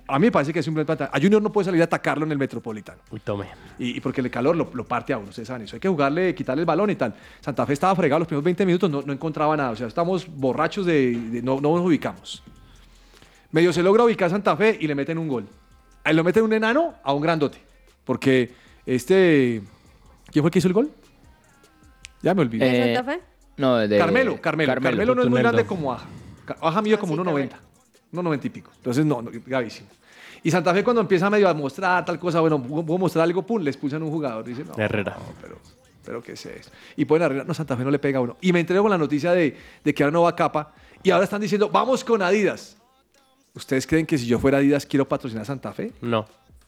A mí me parece que es un buen plata. A Junior no puede salir a atacarlo en el Metropolitano. Uy, tome. Y, porque el calor lo, lo, parte a uno, ustedes saben eso. Hay que jugarle, quitarle el balón y tal. Santa Fe estaba fregado los primeros 20 minutos, no, no encontraba nada. O sea, estamos borrachos de, no, no, nos ubicamos. Medio se logra ubicar a Santa Fe y le meten un gol. Ahí lo meten un enano a un grandote. Porque este... ¿Quién fue el que hizo el gol? Ya me olvidé. Eh, ¿Santa Fe? No, de... Carmelo, Carmelo. Carmelo, Carmelo no es muy grande como Aja. Aja mío ah, como 1.90 no 90 y pico. Entonces, no, no gravísimo. Y Santa Fe cuando empieza medio a mostrar tal cosa, bueno, voy a mostrar algo, pum, le expulsan un jugador. Dice, no, Herrera. Pero, pero qué es. Y pueden Herrera, no, Santa Fe no le pega a uno. Y me entrego con la noticia de, de que ahora no va capa y ahora están diciendo, vamos con Adidas. ¿Ustedes creen que si yo fuera Adidas quiero patrocinar a Santa Fe? No.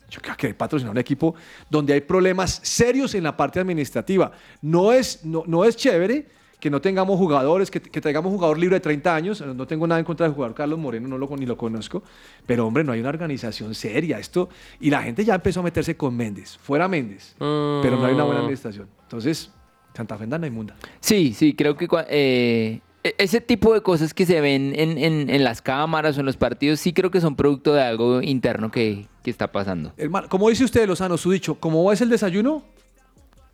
Yo creo que patrocinar un equipo donde hay problemas serios en la parte administrativa. No es, no, no es chévere que no tengamos jugadores, que, que traigamos un jugador libre de 30 años. No tengo nada en contra del jugador Carlos Moreno, no lo, ni lo conozco. Pero hombre, no hay una organización seria. Esto, y la gente ya empezó a meterse con Méndez. Fuera Méndez. Pero no hay una buena administración. Entonces, Santa Fe anda inmunda. Sí, sí, creo que eh, e- ese tipo de cosas que se ven en, en- en las cámaras o en los partidos, sí creo que son producto de algo interno que, que está pasando. Hermano, como dice usted, Lozano, su dicho, ¿cómo es el desayuno?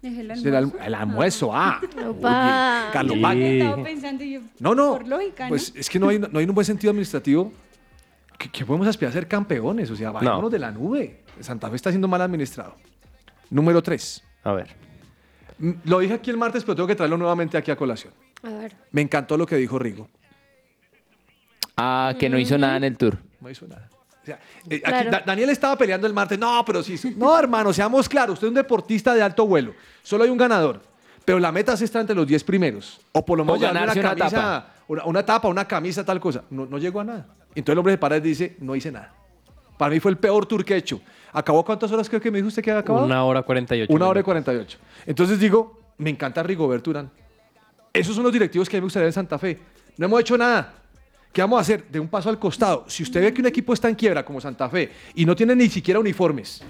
Es el Es el, almuerzo. alm- el almuerzo, ah. Opa. Oye, Carlos Sí, Mag- Estaba pensando yo. No, no. Por lógica, ¿no? Pues es que no hay, no hay un buen sentido administrativo. que, que podemos aspirar a ser campeones. O sea, bajémonos de la nube. Santa Fe está siendo mal administrado. Número 3. A ver. Lo dije aquí el martes, pero tengo que traerlo nuevamente aquí a colación. A ver. Me encantó lo que dijo Rigo. Ah, que no hizo nada en el tour. No hizo nada. O sea, eh, aquí Claro. Da- Daniel estaba peleando el martes. No, pero sí. No, hermano, seamos claros. Usted es un deportista de alto vuelo. Solo hay un ganador. Pero la meta es estar entre los 10 primeros. O por lo menos ganarse una camisa, tapa. Una, una tapa, una camisa, tal cosa. No, no llegó a nada. Entonces el hombre se para y dice, no hice nada. Para mí fue el peor tour que he hecho. ¿Acabó cuántas horas creo que me dijo usted que había acabado? Una hora 48. Una hora y minutos. 48. Entonces digo, me encanta Rigobert Urán. Esos son los directivos que a mí me gustaría en Santa Fe. No hemos hecho nada. ¿Qué vamos a hacer? De un paso al costado. Si usted ve que un equipo está en quiebra como Santa Fe y no tiene ni siquiera uniformes,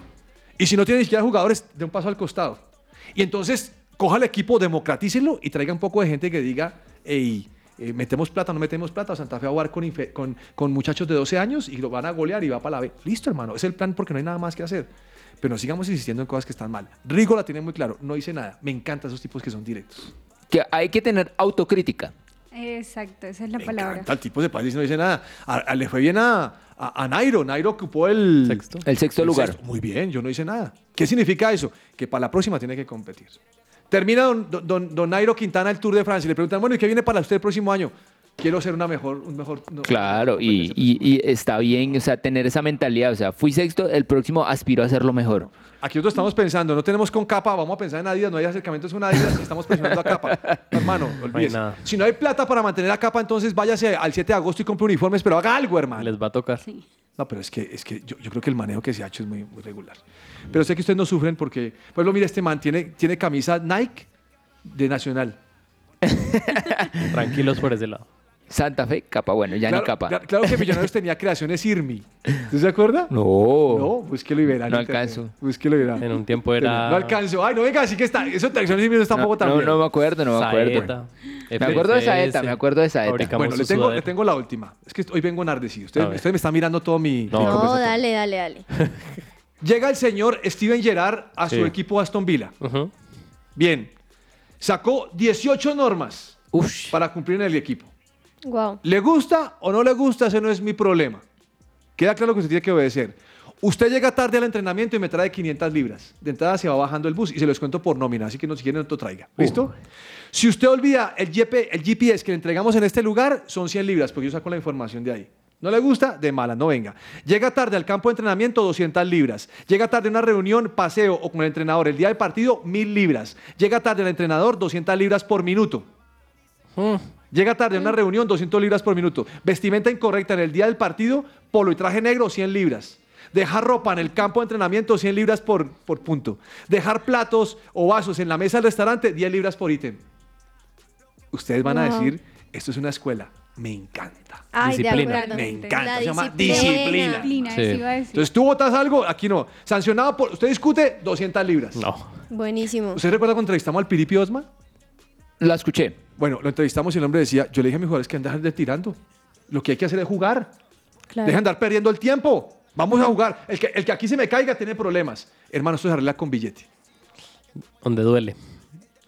y si no tiene ni siquiera jugadores, de un paso al costado. Y entonces coja el equipo, democratícenlo y traiga un poco de gente que diga, hey, eh, metemos plata, no metemos plata, Santa Fe va a jugar con, con, con muchachos de 12 años y lo van a golear y va para la B. Listo, hermano, es el plan porque no hay nada más que hacer. Pero no sigamos insistiendo en cosas que están mal. Rigo la tiene muy claro, no hice nada. Me encantan esos tipos que son directos. Que hay que tener autocrítica. Exacto, esa es la palabra. Tal tipo de país no dice nada. A- a- le fue bien a, a, a Nairo. Nairo ocupó el sexto, El sexto lugar. Muy bien, yo no hice nada. ¿Qué significa eso? Que para la próxima tiene que competir. Termina don, don- don, don Nairo Quintana el Tour de Francia y le preguntan, bueno, ¿y qué viene para usted el próximo año? Quiero ser una mejor, un mejor. no, Claro, y, y- y está bien, o sea, tener esa mentalidad. O sea, fui sexto, el próximo aspiro a hacerlo mejor. Aquí nosotros estamos pensando, no tenemos con capa, vamos a pensar en Adidas, no hay acercamientos con Adidas, estamos pensando a capa. No, hermano, olvídese. Si no hay plata para mantener a capa, entonces váyase al 7 de agosto y compre uniformes, pero haga algo, hermano. Les va a tocar. No, pero es que, es que yo, yo creo que el manejo que se ha hecho es muy, muy regular. Pero sé que ustedes no sufren porque, pues lo mira, este man tiene, tiene camisa Nike de Nacional. Tranquilos por ese lado. Santa Fe, capa, bueno, ya claro, ni capa. Claro, claro que Millonarios tenía creaciones IRMI. ¿Usted se acuerda? No. No, búsquelo y verá. No alcanzo. Búsquelo y verá. En un tiempo era. No alcanzo. Ay, no, venga, así que está. Eso creaciones IRMI no está No, poco no, no me acuerdo, no me acuerdo. Saeta, Me acuerdo de FFS, Saeta, me acuerdo de Saeta. fabricamos Bueno, le tengo, le tengo la última. Es que hoy vengo enardecido. Usted, me está mirando todo mi. mi No, dale, dale, dale. Llega el señor Steven Gerrard a su Sí. equipo Aston Villa. Bien. Sacó 18 normas para cumplir en el equipo. Wow. ¿Le gusta o no le gusta? Ese no es mi problema. Queda claro que usted tiene que obedecer. Usted llega tarde al entrenamiento y me trae 500 libras. De entrada se va bajando el bus y se los cuento por nómina, así que no, si quieren no te traiga. ¿Listo? Si usted olvida el, GP, el GPS que le entregamos en este lugar, son 100 libras, porque yo saco la información de ahí. ¿No le gusta? De mala, no venga. Llega tarde al campo de entrenamiento, 200 libras. Llega tarde a una reunión, paseo o con el entrenador el día del partido, 1000 libras. Llega tarde al entrenador, 200 libras por minuto. Llega tarde a una reunión, 200 libras por minuto. Vestimenta incorrecta en el día del partido, polo y traje negro, 100 libras. Dejar ropa en el campo de entrenamiento, 100 libras por, por punto. Dejar platos o vasos en la mesa del restaurante, 10 libras por ítem. Ustedes van a decir, esto es una escuela. Me encanta. Ay, de Disciplina. Me encanta. La Se llama disciplina. Sí. Entonces tú votas algo, aquí no. Sancionado por. Usted discute 200 libras. No. Buenísimo. ¿Usted recuerda cuando entrevistamos al Piripi Osma? La escuché. Bueno, lo entrevistamos y el hombre decía: Yo le dije a mis jugadores que dejen de tirando. Lo que hay que hacer es jugar. Claro. Dejen de andar perdiendo el tiempo. Vamos a jugar. El que, el que aquí se me caiga tiene problemas. Hermano, esto se arregla con billete. Donde duele.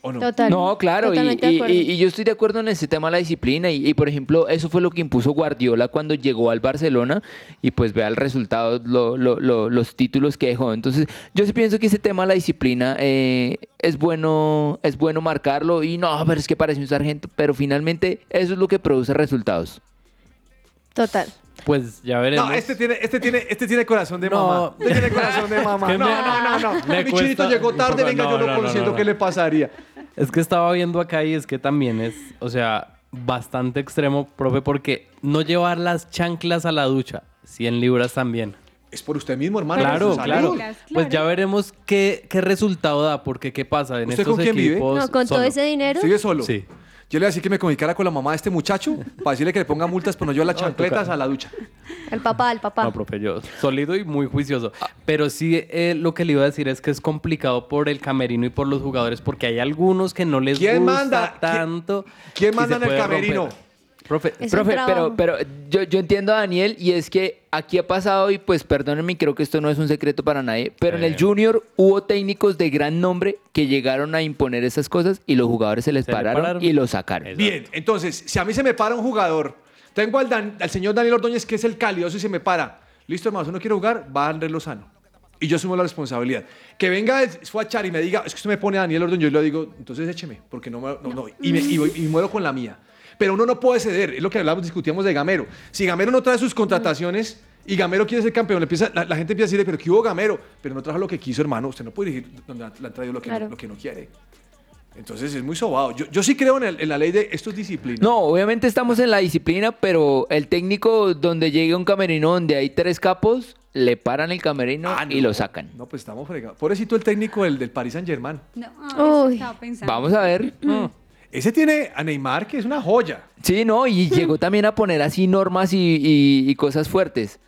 ¿O no? Total. No, claro, y, yo estoy de acuerdo en ese tema de la disciplina y, y, por ejemplo eso fue lo que impuso Guardiola cuando llegó al Barcelona y pues vea el resultado, lo- lo- lo- los títulos que dejó. Entonces yo sí pienso que ese tema de la disciplina eh, es bueno es bueno marcarlo y no, pero es que parece un sargento, pero finalmente eso es lo que produce resultados. Total. Pues ya veremos. No, este tiene, este tiene, este tiene corazón de No. mamá. Este tiene corazón de mamá. No, me- no, no, no. Mi cuesta chinito llegó tarde, poco. venga, No, yo no, no, consiento, no, ¿qué no. le pasaría? Es que estaba viendo acá y es que también es, o sea, bastante extremo, profe, porque no llevar las chanclas a la ducha, 100 libras también. Es por usted mismo, hermano. Claro, claro. Pues ya veremos qué, qué resultado da, porque qué pasa en ¿Usted estos con quién vive? equipos. No, con todo ese dinero. ¿Sigue solo? Sí. Yo le voy a decir que me comunicara con la mamá de este muchacho para decirle que le ponga multas por no llevar las chancletas a la ducha. El papá, el papá. No, profe, yo sólido y muy juicioso. Pero sí, eh, lo que le iba a decir es que es complicado por el camerino y por los jugadores, porque hay algunos que no les ¿Quién gusta manda? ¿Quién- tanto. quién y manda en el camerino? romper. Profe, pero, pero yo, yo entiendo a Daniel y es que aquí ha pasado y pues perdónenme, creo que esto no es un secreto para nadie, pero en el Eh. Junior hubo técnicos de gran nombre que llegaron a imponer esas cosas y los jugadores se les Se pararon, pararon. y los sacaron. Bien, entonces, si a mí se me para un jugador, tengo al, Dan- al señor Daniel Ordóñez que es el calioso y se me para. Listo, hermano, si no quiere jugar, va a Andrés Lozano. Y yo asumo la responsabilidad. Que venga Fuachar y me diga, es que usted me pone a Daniel Ordóñez, yo le digo, entonces écheme, porque no, me- no, no, y, me, y, voy- y muero con la mía. Pero uno no puede ceder, es lo que hablamos, discutíamos de Gamero. Si Gamero no trae sus contrataciones y Gamero quiere ser campeón, le empieza, la, la gente empieza a decirle, pero ¿qué hubo Gamero? Pero no trajo lo que quiso, hermano. Usted no puede dirigir donde le han traído lo que, Claro. no, lo que no quiere. Entonces es muy sobado. Yo, yo sí creo en, el- en la ley de esto es disciplina. No, obviamente estamos en la disciplina, pero el técnico donde llegue un camerino donde hay tres capos, le paran el camerino y lo sacan. No, pues estamos fregados. Pobrecito el técnico del, del Paris Saint Germain. No, ah, eso estaba pensando. Vamos a ver. Ese tiene a Neymar, que es una joya. Sí, no, y llegó también a poner así normas y, y- y cosas fuertes.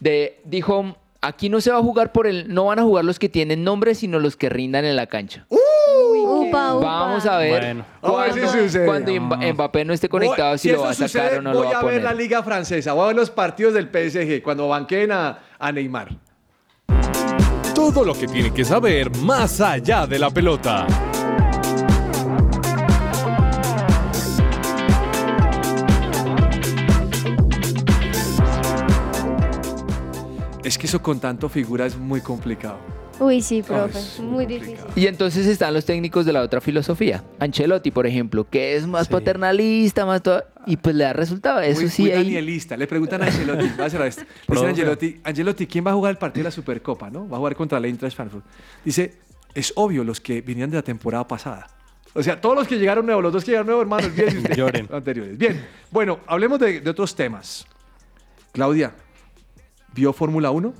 De, dijo, aquí no se va a jugar por el, no van a jugar los que tienen nombre, sino los que rindan en la cancha. Upa, upa. Vamos a ver Bueno. A ver cuando, si sucede. cuando Mba- Mbappé no esté conectado, Voy- si, lo va a sacar sucede, o no lo voy va a a ver poner. la liga francesa, voy a ver los partidos del PSG cuando banqueen a, a Neymar. Todo lo que tiene que saber más allá de la pelota. Es que eso con tanto figura es muy complicado. Uy, sí, profe. muy difícil. Y entonces están los técnicos de la otra filosofía. Ancelotti, por ejemplo, que es más paternalista, más todo, y pues le da resultado. Eso muy, sí, muy ahí- danielista. Le preguntan a Angelotti, va a cerrar esto. Le Profe. dicen a Angelotti, Angelotti, ¿quién va a jugar el partido de la Supercopa? ¿no? Va a jugar contra el Eintracht Frankfurt. Dice, es obvio los que vinieron de la temporada pasada. O sea, todos los que llegaron nuevos, los dos que llegaron nuevos, hermanos, bien, Lloren. anteriores. Bien, bueno, hablemos de, de otros temas. Claudia, ¿vio Fórmula 1?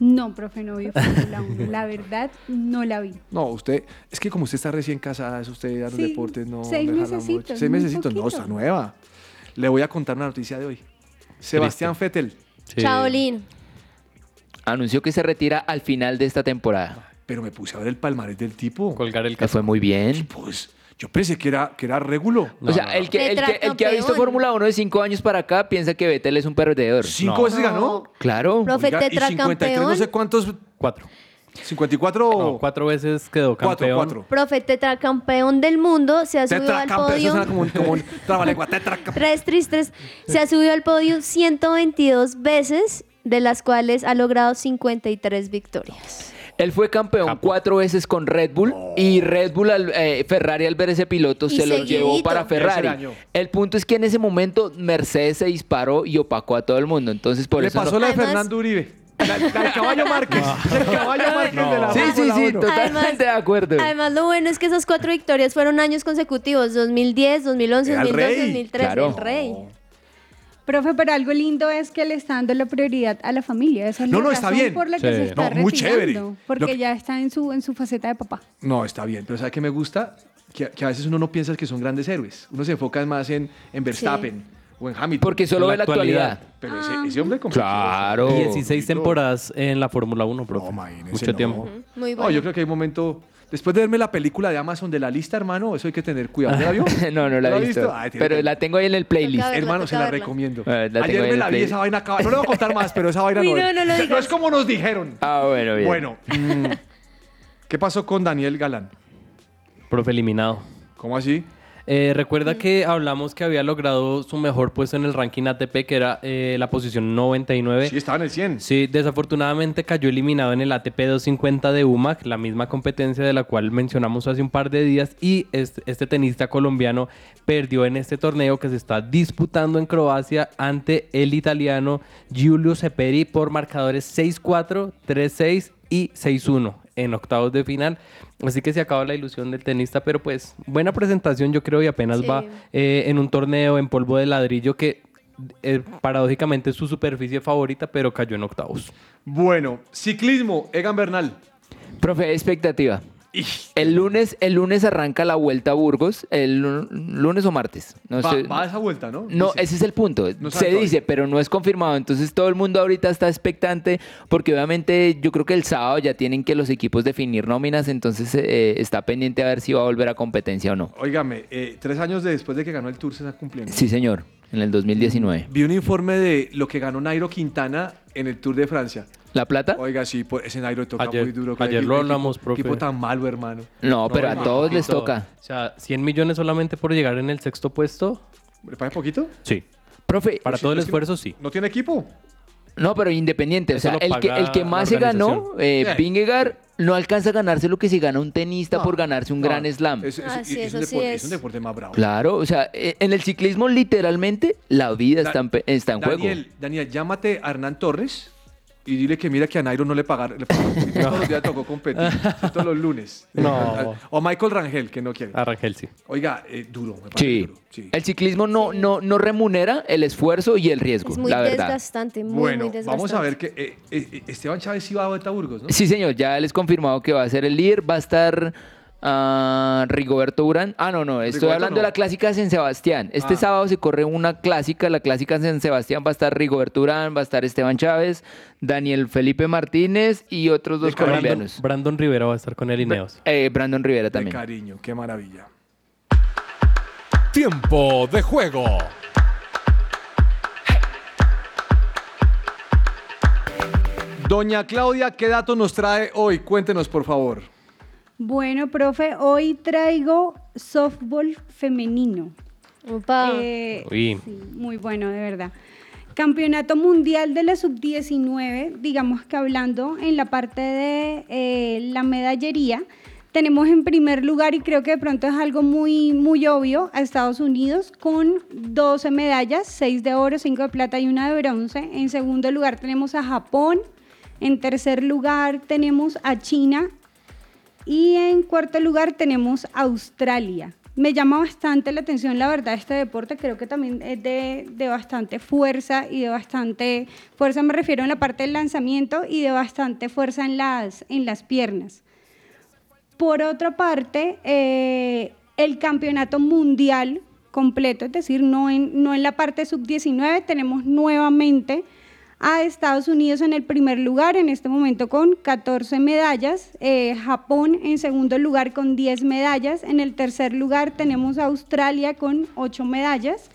No, profe, no vi Fórmula 1. La verdad, no la vi. No, usted, es que como usted está recién casada, eso usted a los Sí, deportes no seis mesecitos. Seis mesecitos, no, está nueva. Le voy a contar una noticia de hoy. Sebastián Vettel. Chaolín. anunció que se retira al final de esta temporada. Pero me puse a ver el palmarés del tipo. Colgar el Le fue muy bien. Pues yo pensé que era, que era régulo. o sea, el, que, el, que, el que ha visto Fórmula 1 de cinco años para acá piensa que Vettel es un perdedor. ¿Cinco veces ganó? Claro. Profe, Oiga, y 53 no sé cuántos. Cuatro. 54 No, cuatro veces quedó Cuatro, campeón. cuatro. Profe, tetracampeón del mundo, se ha subido al eso podio. suena como un, como un trabalengua, tetracampeón. Tres tristes. Se ha subido al podio 122 veces, de las cuales ha logrado 53 victorias. Él fue campeón cuatro veces con Red Bull y Red Bull, al- eh, Ferrari al ver ese piloto Y se lo llevó para Ferrari. El punto es que en ese momento Mercedes se disparó y opacó a todo el mundo. Entonces por Le eso pasó no- la de Además- Fernando Uribe. La, la del caballo Márquez. El caballo Márquez de la Sí, sí, sí, 1. totalmente de acuerdo. Además, lo bueno es que esas cuatro victorias fueron años consecutivos: 2010, 2011, Era el 2012, rey. 2013. Claro. El rey. Profe, pero algo lindo es que le está dando la prioridad a la familia. Esa es No, la no, está razón bien. por la que Sí. se está No, muy retirando, chévere. Porque que- ya está en su, en su faceta de papá. No, está bien. Pero ¿sabe qué me gusta? Que, que a veces uno no piensa que son grandes héroes. Uno se enfoca más en, en Verstappen o en Hamilton. Porque solo ve la actualidad. Pero ese, ese hombre. Claro. 16 temporadas en la Fórmula 1, profe. Mucho no. tiempo. Muy No, bueno. yo creo que hay un momento. Después de verme la película de Amazon de la lista, hermano, eso hay que tener cuidado. ¿Ya la vio? no, no la ¿Ya he visto. Ay, pero que- la tengo ahí en el playlist. Verla, Hermano, se la verla. recomiendo. La Ayer me la vi, play. esa vaina acaba. No le voy a contar más, pero esa vaina Uy, no, no, es. no lo No es como nos dijeron. Ah, bueno, bien. Bueno, ¿qué pasó con Daniel Galán? Profe eliminado. ¿Cómo así? Eh, Recuerda que hablamos que había logrado su mejor puesto en el ranking ATP, que era eh, la posición 99. Sí, estaba en el 100. Sí, desafortunadamente cayó eliminado en el ATP 250 de UMAC, la misma competencia de la cual mencionamos hace un par de días, y este, este tenista colombiano perdió en este torneo que se está disputando en Croacia ante el italiano Giulio Ceperi por marcadores 6-4, 3-6 y 6-1 en octavos de final. Así que se acaba la ilusión del tenista, pero pues buena presentación yo creo y apenas Sí. va eh, en un torneo en polvo de ladrillo que eh, paradójicamente es su superficie favorita, pero cayó en octavos. Bueno, ciclismo, Egan Bernal. Profe, expectativa. El lunes, el lunes arranca la vuelta a Burgos, el lu- lunes o martes. No, Va, sé. va a esa vuelta, ¿no? No, Dice. ese es el punto. No Se todavía. dice, pero no es confirmado. Entonces todo el mundo ahorita está expectante porque obviamente yo creo que el sábado ya tienen que los equipos definir nóminas, entonces eh, está pendiente a ver si va a volver a competencia o no. Óigame, eh, tres años de- después de que ganó el Tour se está cumpliendo. Sí, señor, en el 2019. Vi un informe de lo que ganó Nairo Quintana en el Tour de Francia. ¿La plata? Oiga, sí, pues, ese Nairo toca Ayer- muy duro. ayer lo equipo- hablamos, profe. equipo tan malo, hermano. No, pero a todos les toca. O sea, 100 millones solamente por llegar en el sexto puesto. ¿Le parece poquito? Sí. Profe, Para todo el es que esfuerzo, sí. ¿No tiene equipo? No, pero independiente. O sea, el que, el que más se ganó, eh. Vingegaard, no alcanza a ganarse lo que se gana un tenista No, por ganarse un no, gran slam. Es, es- Ah, es- sí, es un eso sí deporte, es. es un deporte más bravo. Claro, o sea, eh, en el ciclismo literalmente la vida está en, pe- está en juego. Daniel, Daniel, llámate a Hernán Torres Y dile que mira que a Nairo no le pagaron. Le pagaron. Todos los días tocó competir. Todos los lunes. No. O Michael Rangel, que no quiere. A Rangel sí. Oiga, eh, duro. me parece Sí. El ciclismo no, no, no remunera el esfuerzo y el riesgo, Es muy la verdad. desgastante, muy, Bueno, muy desgastante. vamos a ver que eh, eh, Esteban Chávez sí va a Beta Burgos, ¿no? Sí, señor, ya les confirmado que va a ser el líder, va a estar ah, Rigoberto Urán. Ah, no, no, estoy Rigoberto hablando no. de la clásica de San Sebastián. Este Ah. sábado se corre una clásica, la clásica de San Sebastián va a estar Rigoberto Urán, va a estar Esteban Chávez, Daniel Felipe Martínez y otros dos colombianos. Brandon Rivera va a estar con el Ineos. Eh, Brandon Rivera De también. cariño, qué maravilla. Tiempo de juego. Doña Claudia, ¿qué dato nos trae hoy? Cuéntenos, por favor. Bueno, profe, hoy traigo softball femenino. Eh, Uy. sí, muy bueno, de verdad. Campeonato Mundial de la Sub-19, digamos que hablando en la parte de eh, la medallería, tenemos en primer lugar, y creo que de pronto es algo muy, muy obvio, a Estados Unidos con 12 medallas, 6 de oro, 5 de plata y una de bronce. En segundo lugar tenemos a Japón. En tercer lugar tenemos a China. Y en cuarto lugar tenemos Australia. Me llama bastante la atención, la verdad, este deporte. Creo que también es de, de bastante fuerza y de bastante fuerza, me refiero en la parte del lanzamiento y de bastante fuerza en las, en las piernas. Por otra parte, eh, el campeonato mundial completo, es decir, no en, no en la parte sub-19, tenemos nuevamente a Estados Unidos en el primer lugar, en este momento con 14 medallas, eh, Japón en segundo lugar con 10 medallas, en el tercer lugar tenemos a Australia con 8 medallas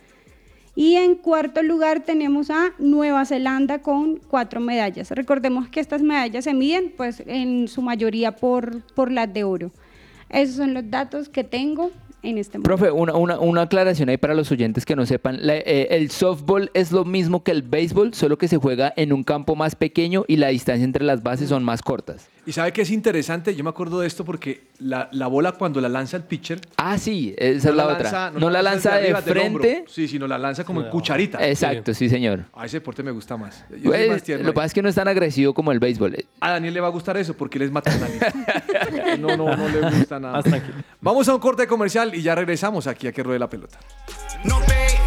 y en cuarto lugar tenemos a Nueva Zelanda con 4 medallas. Recordemos que estas medallas se miden pues en su mayoría por, por las de oro. Esos son los datos que tengo este. Profe, una, una, una aclaración ahí para los oyentes que no sepan. La- eh, el softball es lo mismo que el béisbol, solo que se juega en un campo más pequeño y la distancia entre las bases son más cortas. Y sabe que es interesante, yo me acuerdo de esto porque la, la bola cuando la lanza el pitcher. Ah, sí, esa es la otra. No la lanza de frente. Sí, sino la lanza como en cucharita. Exacto, sí, señor. A ese deporte me gusta más. Yo soy Pues, más tierno lo que pasa es que no es tan agresivo como el béisbol. A Daniel le va a gustar eso porque él es maternalista. no, no, no le gusta nada. Más tranquilo. Vamos a un corte comercial y ya regresamos aquí a que ruede la pelota. No te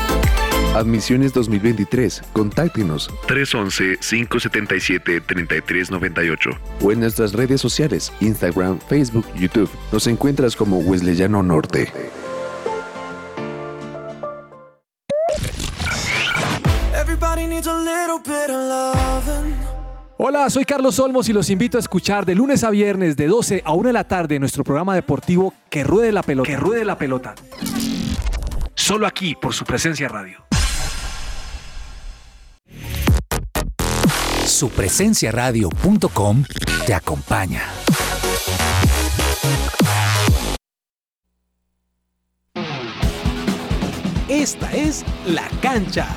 Admisiones 2023. Contáctenos 311-577-3398 o en nuestras redes sociales, Instagram, Facebook, YouTube. Nos encuentras como Wesleyano Norte. Hola, soy Carlos Olmos y los invito a escuchar de lunes a viernes de 12 a 1 de la tarde nuestro programa deportivo Que Ruede la Pelota. Que Ruede la Pelota. Solo aquí por su presencia radio. Supresenciaradio.com te acompaña. Esta es La Cancha.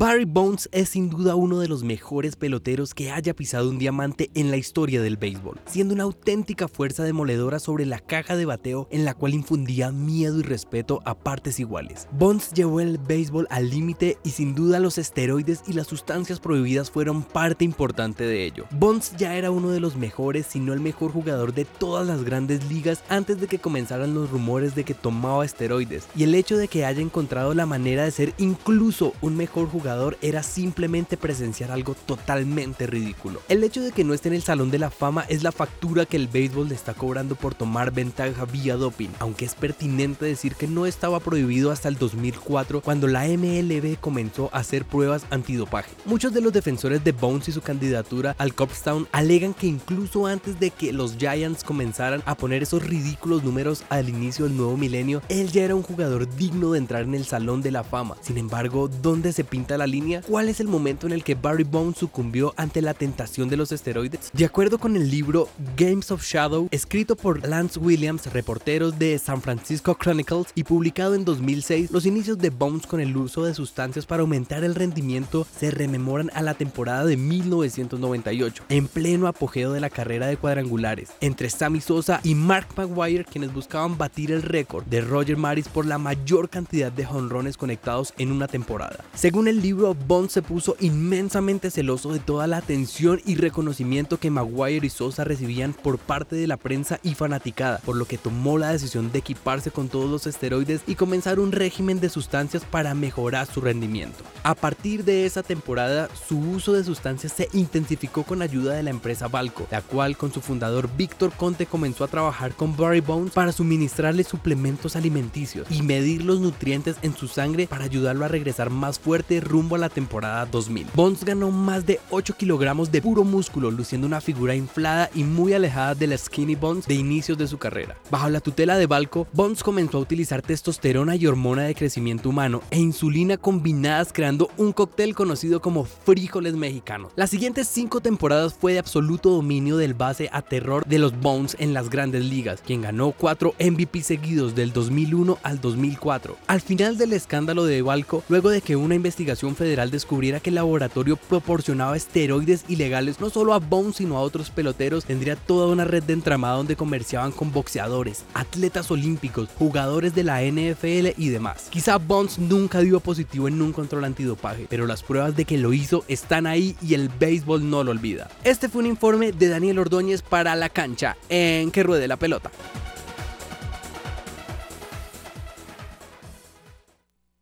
Barry Bonds es sin duda uno de los mejores peloteros que haya pisado un diamante en la historia del béisbol, siendo una auténtica fuerza demoledora sobre la caja de bateo en la cual infundía miedo y respeto a partes iguales. Bonds llevó el béisbol al límite y sin duda los esteroides y las sustancias prohibidas fueron parte importante de ello. Bonds ya era uno de los mejores, si no el mejor jugador de todas las grandes ligas antes de que comenzaran los rumores de que tomaba esteroides, y el hecho de que haya encontrado la manera de ser incluso un mejor jugador era simplemente presenciar algo totalmente ridículo. El hecho de que no esté en el Salón de la Fama es la factura que el béisbol le está cobrando por tomar ventaja vía doping, aunque es pertinente decir que no estaba prohibido hasta el 2004 cuando la MLB comenzó a hacer pruebas antidopaje. Muchos de los defensores de Bones y su candidatura al Copstown alegan que incluso antes de que los Giants comenzaran a poner esos ridículos números al inicio del nuevo milenio, él ya era un jugador digno de entrar en el Salón de la Fama. Sin embargo, ¿dónde se pinta la línea? ¿Cuál es el momento en el que Barry Bonds sucumbió ante la tentación de los esteroides? De acuerdo con el libro Games of Shadow, escrito por Lance Williams, reporteros de San Francisco Chronicles y publicado en 2006, los inicios de Bones con el uso de sustancias para aumentar el rendimiento se rememoran a la temporada de 1998, en pleno apogeo de la carrera de cuadrangulares, entre Sammy Sosa y Mark Maguire, quienes buscaban batir el récord de Roger Maris por la mayor cantidad de jonrones conectados en una temporada. Según el libro, Bond se puso inmensamente celoso de toda la atención y reconocimiento que Maguire y Sosa recibían por parte de la prensa y fanaticada, por lo que tomó la decisión de equiparse con todos los esteroides y comenzar un régimen de sustancias para mejorar su rendimiento. A partir de esa temporada, su uso de sustancias se intensificó con ayuda de la empresa Balco, la cual con su fundador Víctor Conte comenzó a trabajar con Barry Bones para suministrarle suplementos alimenticios y medir los nutrientes en su sangre para ayudarlo a regresar más fuerte rumbo a la temporada 2000. Bones ganó más de 8 kilogramos de puro músculo, luciendo una figura inflada y muy alejada de la Skinny Bones de inicios de su carrera. Bajo la tutela de Balco, Bones comenzó a utilizar testosterona y hormona de crecimiento humano e insulina combinadas creando un cóctel conocido como frijoles mexicanos. Las siguientes 5 temporadas fue de absoluto dominio del base a terror de los Bones en las grandes ligas, quien ganó 4 MVP seguidos del 2001 al 2004. Al final del escándalo de Balco, luego de que una investigación federal descubriera que el laboratorio proporcionaba esteroides ilegales no solo a Bones sino a otros peloteros, tendría toda una red de entramado donde comerciaban con boxeadores, atletas olímpicos, jugadores de la NFL y demás. Quizá Bones nunca dio positivo en un control antidopaje, pero las pruebas de que lo hizo están ahí y el béisbol no lo olvida. Este fue un informe de Daniel Ordóñez para la cancha en que ruede la pelota.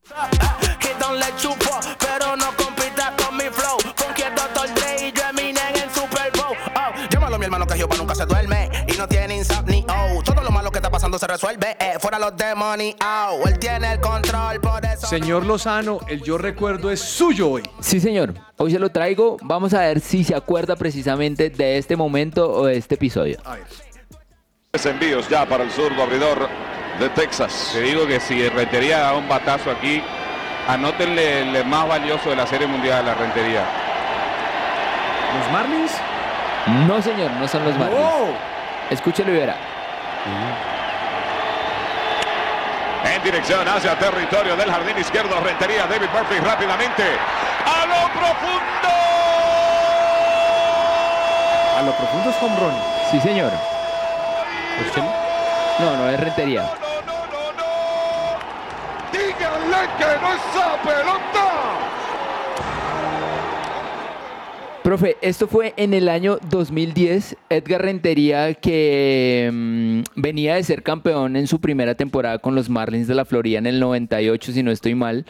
Que don't you fall, pero no compita con mi flow. Funky el Dr. Dre y yo Eminem en Super Bowl. Oh, llámalo a mi hermano que Jehová nunca se duerme y no tiene insomnio. Oh, todo lo malo que está pasando se resuelve. Eh, fuera los demonios. Oh, él tiene el control, por eso. Señor Lozano, el yo recuerdo es suyo hoy. Sí, señor. Hoy se lo traigo. Vamos a ver si se acuerda precisamente de este momento o de este episodio. envíos ya para el zurdo abridor de Texas. Te digo que si Rentería da un batazo aquí, anótenle el más valioso de la Serie Mundial, la Rentería. ¿Los Marlins? No, señor, no son los Marlins. Escúchelo y verá. En dirección hacia territorio del jardín izquierdo, Rentería, David Murphy rápidamente. ¡A lo profundo! A lo profundo es home run. Sí, señor. No, no es rentería. ¡Díganle que no es esa pelota! Profe, esto fue en el año 2010. Edgar Rentería, que mm, venía de ser campeón en su primera temporada con los Marlins de la Florida en el 98, si no estoy mal.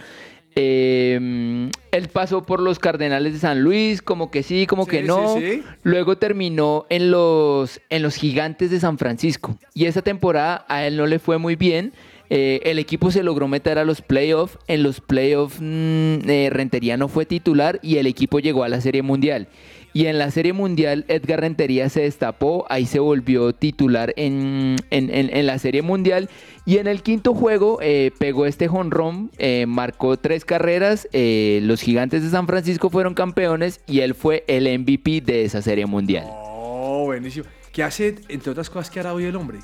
Eh, él pasó por los Cardenales de San Luis, como que sí, como que no. sí, sí. Luego terminó en los, en los Gigantes de San Francisco. Y esa temporada a él no le fue muy bien. Eh, el equipo se logró meter a los playoffs. En los playoffs mm, eh, Rentería no fue titular y el equipo llegó a la Serie Mundial. Y en la Serie Mundial Edgar Rentería se destapó, ahí se volvió titular en, en- en- la Serie Mundial. Y en el quinto juego eh, pegó este jonrón, marcó tres carreras, los gigantes de San Francisco fueron campeones y él fue el MVP de esa Serie Mundial. Oh, buenísimo. ¿Qué hace, entre otras cosas, qué hará hoy el hombre?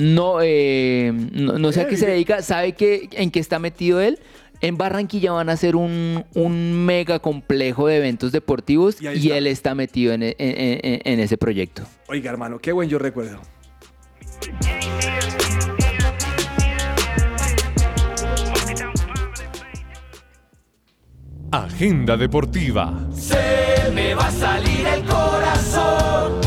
No, eh, no, no sé a qué se dedica. ¿Sabe qué, en qué está metido él? En Barranquilla van a hacer un, un mega complejo de eventos deportivos Y y, ahí está. él está metido en, en- en- en ese proyecto. Oiga, hermano, qué buen yo recuerdo. Agenda deportiva. Se me va a salir el corazón.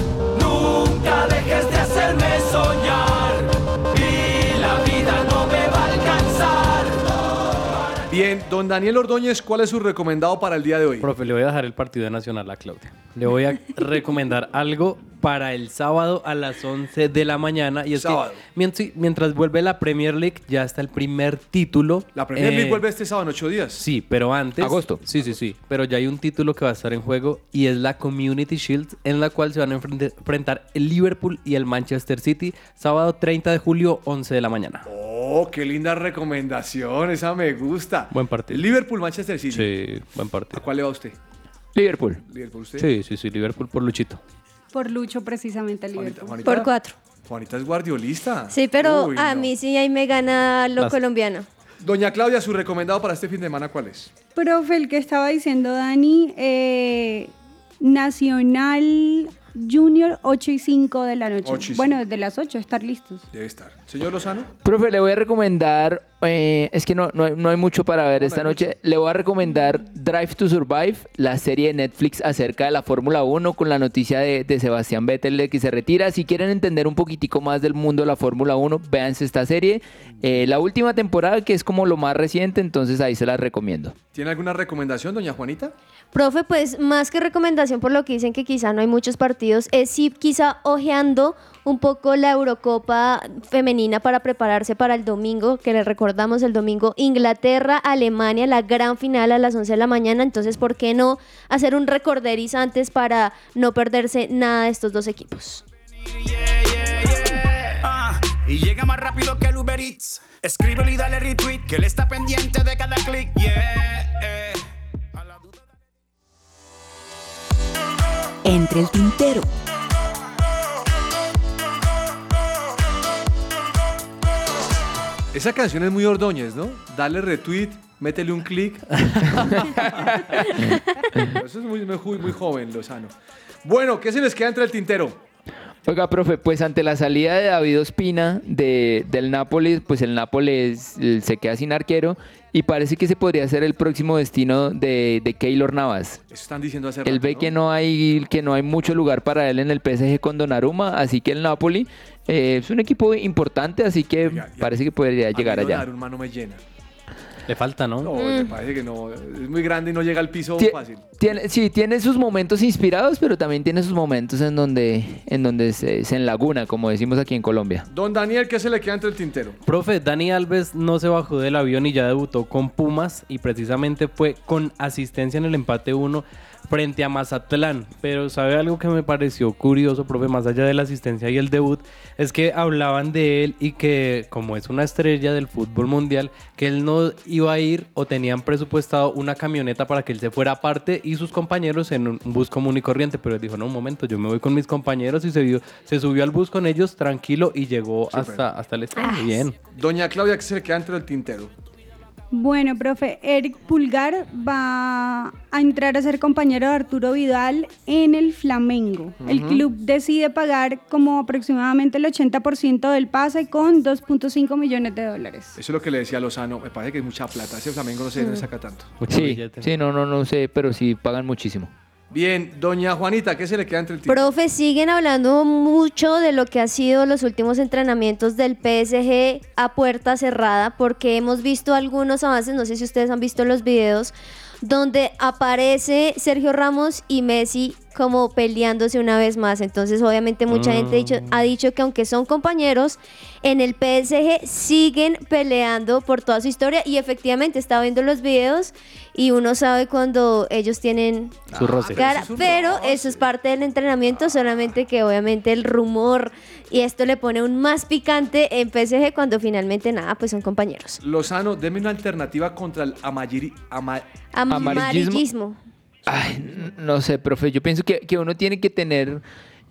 Don Daniel Ordóñez, ¿cuál es su recomendado para el día de hoy? Profe, le voy a dejar el partido de Nacional a Claudia. Le voy a recomendar algo para el sábado a las 11 de la mañana. Y es Sábado. que mientras, mientras vuelve la Premier League, ya está el primer título. La Premier League Eh, vuelve este sábado en ocho días. Sí, pero antes. Agosto. Sí, sí, sí. Pero ya hay un título que va a estar en juego y es la Community Shield, en la cual se van a enfrentar el Liverpool y el Manchester City, sábado 30 de julio, 11 de la mañana. Oh, qué linda recomendación, esa me gusta. Buen partido. Liverpool, Manchester City. Sí, buen partido. ¿A cuál le va usted? Liverpool. Liverpool, usted. Sí, sí, sí, Liverpool por Luchito. Por Lucho, precisamente, Liverpool. Juanita. Por cuatro. Juanita es guardiolista. Sí, pero Uy, a no. mí sí ahí me gana lo Las- colombiano. Doña Claudia, su recomendado para este fin de semana, ¿cuál es? Profe, el que estaba diciendo Dani, eh, Nacional Junior 8 y 5 de la noche. 8 y bueno, desde las 8, estar listos. Debe estar. Señor Lozano. Profe, le voy a recomendar, eh, es que no, no, hay, no hay mucho para ver esta noche, le voy a recomendar Drive to Survive, la serie de Netflix acerca de la Fórmula 1 con la noticia de, de Sebastián Vettel de que se retira. Si quieren entender un poquitico más del mundo de la Fórmula 1, véanse esta serie. Eh, la última temporada, que es como lo más reciente, entonces ahí se la recomiendo. ¿Tiene alguna recomendación, doña Juanita? Profe, pues más que recomendación por lo que dicen que quizá no hay muchos partidos, es sí quizá ojeando un poco la Eurocopa femenina para prepararse para el domingo, que le recordamos el domingo, Inglaterra, Alemania, la gran final a las 11 de la mañana, entonces ¿por qué no hacer un recorderis antes para no perderse nada de estos dos equipos? Ah, y llega más rápido que el Uber Eats. Y dale retweet, que él está pendiente de cada clic. Yeah. eh. Entre el tintero. Esa canción es muy Ordóñez, ¿no? Dale retweet, métele un clic. Eso es muy, muy, muy joven, Lozano. Bueno, ¿qué se les queda entre el tintero? Oiga, profe, pues ante la salida de David Ospina de, del Nápoles, pues el Nápoles se queda sin arquero y parece que se podría ser el próximo destino de, de Keylor Navas. Eso están diciendo hace Él rato, ve ¿no? que no hay que no hay mucho lugar para él en el PSG con Donnarumma, así que el Napoli eh, es un equipo importante, así que parece que podría llegar allá. Donnarumma no me llena. Le falta, ¿no? No, me parece que no. Es muy grande y no llega al piso Tie- fácil. Tiene, sí, tiene sus momentos inspirados, pero también tiene sus momentos en donde, en donde se, se enlaguna, como decimos aquí en Colombia. Don Daniel, ¿qué se le queda entre el tintero? Profe, Dani Alves no se bajó del avión y ya debutó con Pumas y precisamente fue con asistencia en el empate 1 frente a Mazatlán. Pero sabe algo que me pareció curioso, profe, más allá de la asistencia y el debut, es que hablaban de él y que como es una estrella del fútbol mundial, que él no iba a ir o tenían presupuestado una camioneta para que él se fuera aparte y sus compañeros en un bus común y corriente. Pero él dijo, no, un momento, yo me voy con mis compañeros y se, vio- se subió al bus con ellos tranquilo y llegó hasta, hasta el estadio. Bien. Doña Claudia, ¿qué se le queda entre el tintero? Bueno, profe, Eric Pulgar va a entrar a ser compañero de Arturo Vidal en el Flamengo. El club decide pagar como aproximadamente el 80% del pase con 2.5 millones de dólares. Eso es lo que le decía a Lozano. Me parece que es mucha plata. Ese Flamengo no se Mm. saca tanto. Sí, sí, no, no, no sé, pero sí pagan muchísimo. Bien, doña Juanita, ¿qué se le queda entre el tintero? Profe, siguen hablando mucho de lo que ha sido los últimos entrenamientos del PSG a puerta cerrada, porque hemos visto algunos avances, no sé si ustedes han visto los videos, donde aparece Sergio Ramos y Messi como peleándose una vez más. Entonces, obviamente, mucha gente ha dicho, ha dicho que aunque son compañeros, en el PSG siguen peleando por toda su historia. Y efectivamente, estaba viendo los videos y uno sabe cuando ellos tienen Su roce. cara, pero eso es parte del entrenamiento, solamente que obviamente el rumor y esto le pone un más picante en PSG cuando finalmente nada, pues son compañeros. Lozano, deme una alternativa contra el amayiri, ama- Amarillismo. Ay, no sé, profe. Yo pienso que, que uno tiene que tener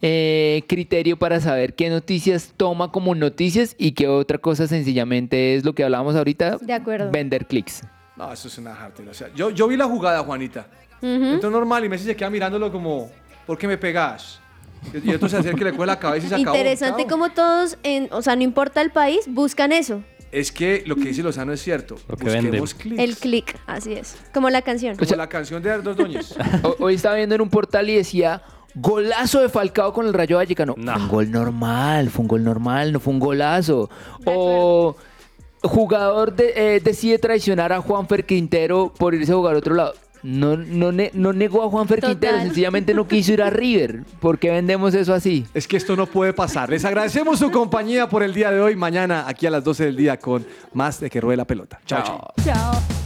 eh, criterio para saber qué noticias toma como noticias y qué otra cosa sencillamente es lo que hablábamos ahorita, De acuerdo. vender clics. No, eso es una jartera. O sea, yo, yo vi la jugada, Juanita. Ujú. Entonces normal y Messi se queda mirándolo como, ¿por qué me pegas? Y y entonces hacer que le coge la cabeza y se acabó. Interesante como todos, en, o sea, no importa el país, buscan eso, Es que lo que dice Lozano es cierto. que Busquemos clics. el click, así es. Como la canción. Como la canción de Ardos Doñez. Ho- Hoy estaba viendo en un portal y decía golazo de Falcao con el Rayo Vallecano. Fue un gol normal, fue un gol normal, no fue un golazo. O jugador de- eh, decide traicionar a Juanfer Quintero por irse a jugar a otro lado. No, no, ne- no negó a Total. Quintero, sencillamente no quiso ir a River. ¿Por qué vendemos eso así? Es que esto no puede pasar. Les agradecemos su compañía por el día de hoy. Mañana aquí a las 12 del día con más de que ruede la pelota. Chao, chao. Chao.